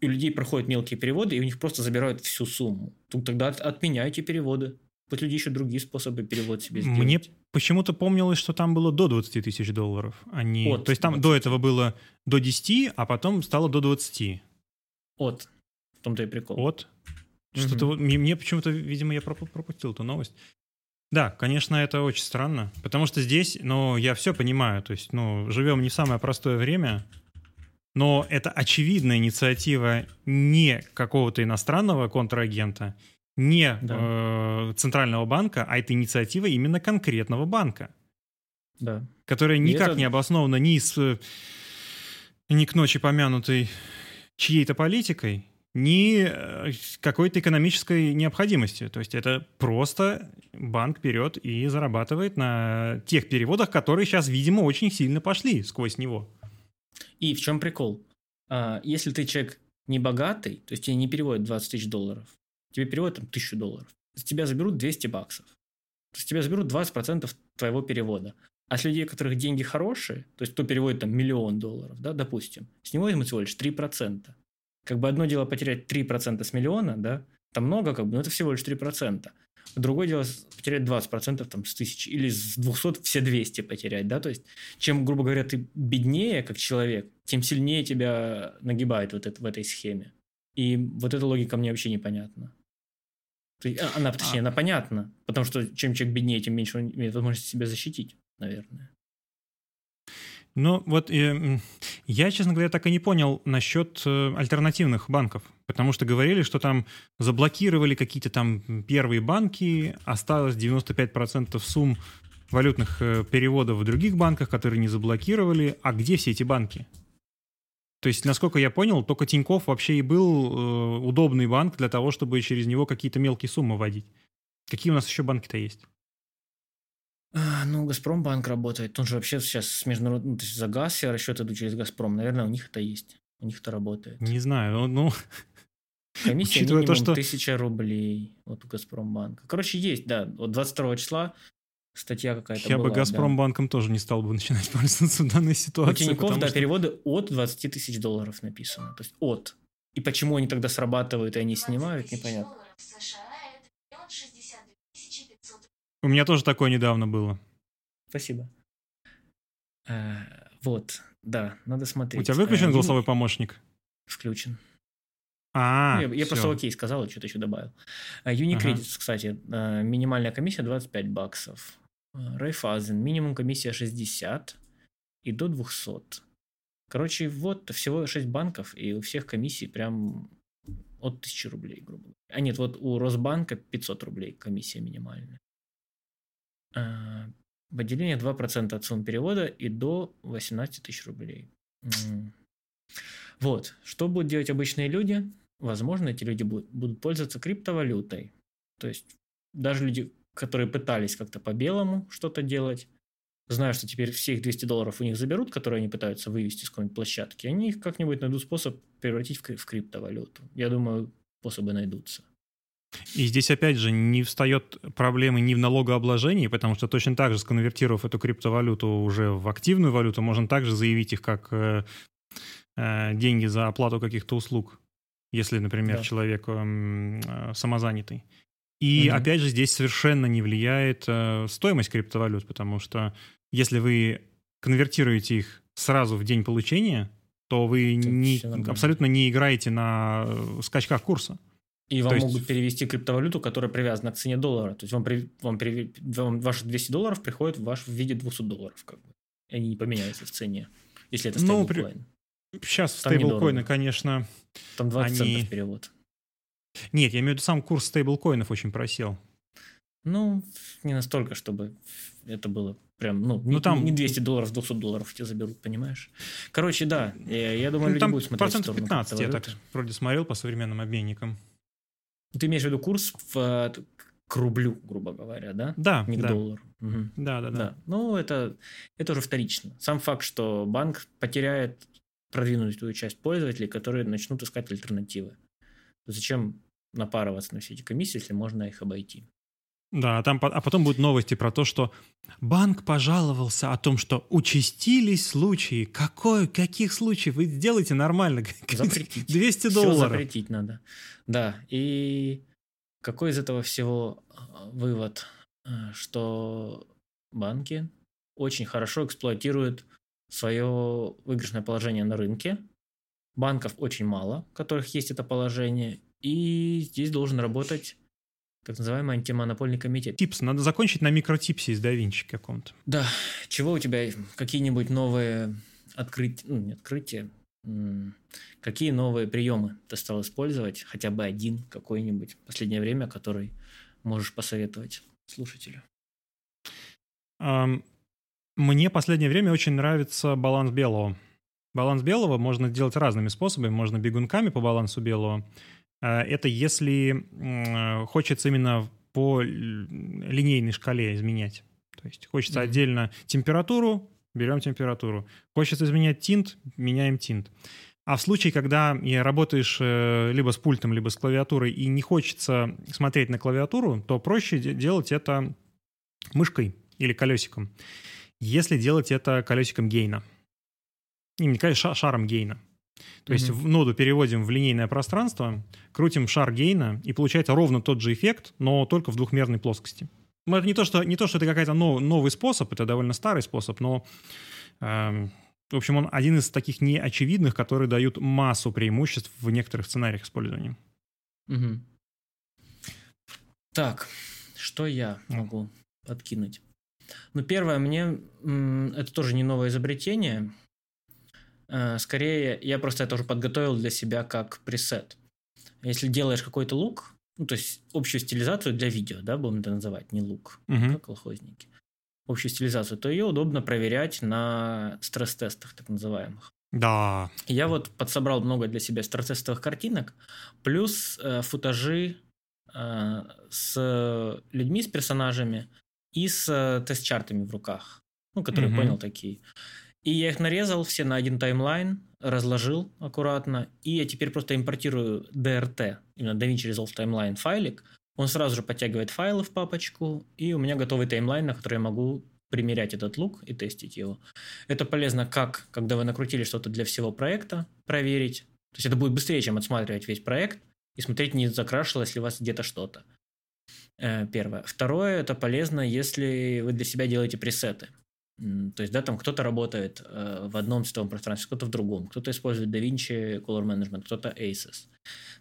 и у людей проходят мелкие переводы, и у них просто забирают всю сумму. Тут тогда от- отменяйте переводы. Пусть люди ищут другие способы перевод себе сделать. Мне почему-то помнилось, что там было до 20 тысяч долларов. а не- От То есть там 20. до этого было до 10, а потом стало до 20. От. В том-то и прикол. От. Что-то вот, мне, мне почему-то, видимо, я пропу- пропустил эту новость. Да, конечно, это очень странно, потому что здесь, ну, я все понимаю, то есть, ну, живем не в самое простое время, но это очевидная инициатива не какого-то иностранного контрагента, не э, центрального банка, а это инициатива именно конкретного банка, Да. которая никак это- не обоснована ни с ни к ночи помянутой чьей-то политикой, ни э, какой-то экономической необходимости. То есть это просто банк берет и зарабатывает на тех переводах, которые сейчас, видимо, очень сильно пошли сквозь него. И в чем прикол? А, если ты человек не богатый, то есть тебе не переводят 20 тысяч долларов, тебе переводят там 1000 долларов, с тебя заберут 200 баксов. То есть тебя заберут 20% твоего перевода. А с людей, у которых деньги хорошие, то есть кто переводит там миллион долларов, да, допустим, с него возьмут всего лишь 3%. Как бы одно дело потерять 3% с миллиона, да, там много, как бы, но это всего лишь 3%. Другое дело потерять 20% там, с тысячи или с 200 все 200 потерять, да, то есть чем, грубо говоря, ты беднее как человек, тем сильнее тебя нагибает вот это, в этой схеме. И вот эта логика мне вообще непонятна. А, Она, точнее, А. она понятна, потому что чем человек беднее, тем меньше он имеет возможности себя защитить, наверное. Ну, вот э, я, честно говоря, так и не понял насчет э, альтернативных банков. Потому что говорили, что там заблокировали какие-то там первые банки, осталось 95% сумм валютных э, переводов в других банках, которые не заблокировали. А где все эти банки? То есть, насколько я понял, только Тиньков вообще и был э, удобный банк для того, чтобы через него какие-то мелкие суммы вводить. Какие у нас еще банки-то есть? А, ну, Газпромбанк работает. Он же вообще сейчас с международным... ну, то есть за газ все расчеты идут через Газпром. Наверное, у них это есть. У них это работает. Не знаю. Ну, ну, Комиссия Учитывая минимум то, что- 1000 рублей вот у Газпромбанка. Короче, есть, да. Вот 22 числа статья какая-то я была. бы да. Газпромбанком тоже не стал бы начинать пользоваться в данной У ситуации. Тинькофф, потому да, что- переводы от 20 тысяч долларов написано. То есть от. И почему они тогда срабатывают и они снимают, непонятно. У меня тоже такое недавно было. Спасибо. Э, Вот, да, надо смотреть. У тебя выключен Э, голосовой помощник? Включен. А, Ну, я, я просто окей сказал, и что-то еще добавил. А, Unicredit, кстати, э, минимальная комиссия 25 баксов. Э, Райфазен, минимум комиссия 60 и до 200. Короче, вот всего 6 банков, и у всех комиссий прям от 1000 рублей, грубо говоря. А нет, вот у Росбанка 500 рублей комиссия минимальная. А, В отделении 2% от суммы перевода и до 18 тысяч рублей. Вот. Что будут делать обычные люди? Возможно, эти люди будут, пользоваться криптовалютой. То есть даже люди, которые пытались как-то по-белому что-то делать, зная, что теперь все их 200 долларов у них заберут, которые они пытаются вывести с какой-нибудь площадки, они их как-нибудь найдут способ превратить в, в криптовалюту. Я думаю, способы найдутся. И здесь, опять же, не встает проблемы ни в налогообложении, потому что точно так же, сконвертировав эту криптовалюту уже в активную валюту, можно также заявить их как э, э, деньги за оплату каких-то услуг, если, например, Да. человек эм, э, самозанятый. И, Мгм. опять же, здесь совершенно не влияет э, стоимость криптовалют, потому что если вы конвертируете их сразу в день получения, то вы не- абсолютно не играете на э, скачках курса. И вам То есть- могут перевести криптовалюту, которая привязана к цене доллара. То есть вам, при- вам, при- вам ваши 200 долларов приходят в, ваш, в виде 200 долларов. Как бы. Они не поменяются в цене, если это Ну, стейблкоин. при- Сейчас стейблкоины, конечно... Там 20 Они- центов перевод. Нет, я имею в виду, сам курс стейблкоинов очень просел. Ну, не настолько, чтобы это было прям, ну, Ну, не, там- не 200 долларов, 200 долларов тебе заберут, понимаешь? Короче, да, я, я думаю, Ну, люди там будут смотреть процентов сторону 15 я так вроде смотрел по современным обменникам. Ты имеешь в виду курс в, э, к рублю, грубо говоря, да? Да, Не к да, доллару. Мгм. да, да, да. Да. Ну, это, это уже вторично. Сам факт, что банк потеряет продвинутую часть пользователей, которые начнут искать альтернативы. Зачем напарываться на все эти комиссии, если можно их обойти? Да, а, там, а потом будут новости про то, что банк пожаловался о том, что участились случаи. Какой, каких случаев? Вы сделайте нормально. Запретить. 200 Всё долларов. запретить надо. Да, и какой из этого всего э, вывод? Э, Что банки очень хорошо эксплуатируют свое выигрышное положение на рынке. Банков очень мало, у которых есть это положение. И здесь должен работать так называемый антимонопольный комитет. Типс, надо закончить на микротипсе из DaVinci каком-то. Да, чего у тебя какие-нибудь новые открытия, ну, не открытия, какие новые приемы ты стал использовать, хотя бы один какой-нибудь в последнее время, который можешь посоветовать слушателю? Мне последнее время очень нравится баланс белого. Баланс белого можно делать разными способами. Можно бегунками по балансу белого. А, Это если м, хочется именно по линейной шкале изменять. То есть хочется Мгм. отдельно температуру, берем температуру. Хочется изменять тинт, меняем тинт. А в случае, когда и работаешь э, либо с пультом, либо с клавиатурой, и не хочется смотреть на клавиатуру, то проще де- делать это мышкой или колесиком. Если делать это колесиком гейна. И не колесо- ша- шаром гейна. То есть Мгм. в ноду переводим в линейное пространство, крутим шар гейна, и получается ровно тот же эффект, но только в двухмерной плоскости. Ну, это не то, что, не то, что это какой-то нов- новый способ, это довольно старый способ, но, эм, в общем, он один из таких неочевидных, которые дают массу преимуществ в некоторых сценариях использования. Мгм. Так, что я могу подкинуть? Ну, первое, мне это тоже не новое изобретение. Э, Скорее, я просто это уже подготовил для себя как пресет. Если делаешь какой-то лук, ну, то есть общую стилизацию для видео, да, будем это называть, не лук, Мгм. как колхозники, общую стилизацию, то ее удобно проверять на стресс-тестах, так называемых. Да. Я вот подсобрал много для себя стресс-тестовых картинок, плюс э, футажи э, с людьми, с персонажами и с э, тест-чартами в руках, ну, которые Мгм. понял такие. И я их нарезал все на один таймлайн, разложил аккуратно, и я теперь просто импортирую DRT, именно DaVinci Resolve Timeline файлик, он сразу же подтягивает файлы в папочку, и у меня готовый таймлайн, на который я могу примерять этот лук и тестить его. Это полезно как, когда вы накрутили что-то для всего проекта, проверить. То есть это будет быстрее, чем отсматривать весь проект и смотреть, не закрашилось ли у вас где-то что-то. Э, Первое. Второе, это полезно, если вы для себя делаете пресеты. То есть, да, там кто-то работает э, в одном цветовом пространстве, кто-то в другом, кто-то использует DaVinci Color Management, кто-то Aces.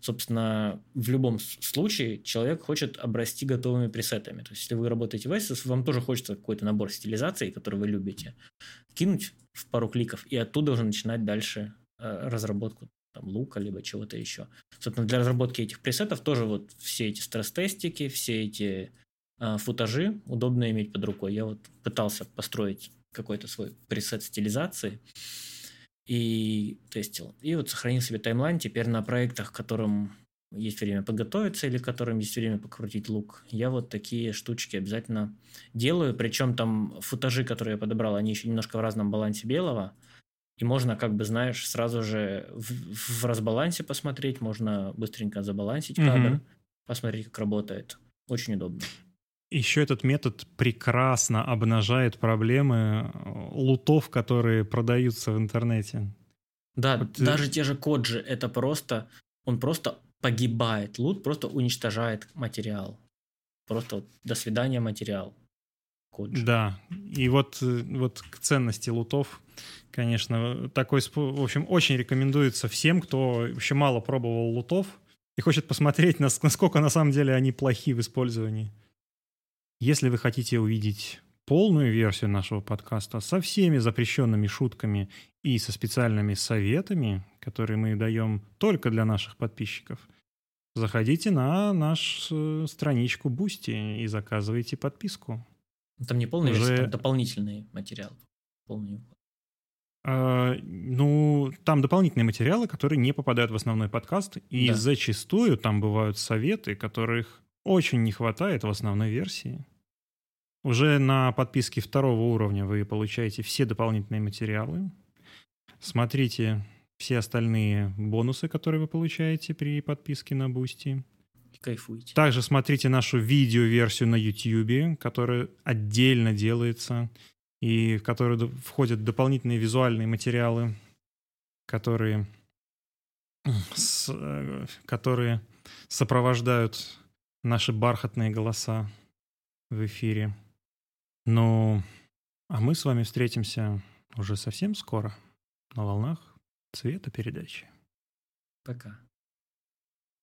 Собственно, в любом случае человек хочет обрасти готовыми пресетами. То есть, если вы работаете в Aces, вам тоже хочется какой-то набор стилизаций, который вы любите, кинуть в пару кликов, и оттуда уже начинать дальше э, разработку там, лука, либо чего-то еще. Собственно, для разработки этих пресетов тоже вот все эти стресс-тестики, все эти футажи удобно иметь под рукой. Я вот пытался построить какой-то свой пресет стилизации и тестил. И вот сохранил себе таймлайн теперь на проектах, которым есть время подготовиться или которым есть время покрутить лук. Я вот такие штучки обязательно делаю. Причем там футажи, которые я подобрал, они еще немножко в разном балансе белого. И можно, как бы, знаешь, сразу же в, в разбалансе посмотреть, можно быстренько забалансить кадр, посмотреть, как работает. Очень удобно. Еще этот метод прекрасно обнажает проблемы э, лутов, которые продаются в интернете. Да, Вот, э, даже те же коджи, это просто, он просто погибает. Лут просто уничтожает материал. Просто вот, до свидания материал. Коджи. Да, и вот, э, вот к ценности лутов, конечно, такой, в общем, очень рекомендуется всем, кто вообще мало пробовал лутов и хочет посмотреть, нас- насколько на самом деле они плохи в использовании. Если вы хотите увидеть полную версию нашего подкаста со всеми запрещенными шутками и со специальными советами, которые мы даем только для наших подписчиков, заходите на нашу страничку Бусти и заказывайте подписку. Там не полная Уже... версия, там дополнительный материал. Полный. А, ну, там дополнительные материалы, которые не попадают в основной подкаст, и да. зачастую там бывают советы, которых очень не хватает в основной версии. Уже на подписке второго уровня вы получаете все дополнительные материалы. Смотрите все остальные бонусы, которые вы получаете при подписке на Boosty. Кайфуйте. Также смотрите нашу видео-версию на YouTube, которая отдельно делается, и в которую входят дополнительные визуальные материалы, которые, с, э, которые сопровождают наши бархатные голоса в эфире. Ну, а мы с вами встретимся уже совсем скоро на волнах цвета передачи. Пока.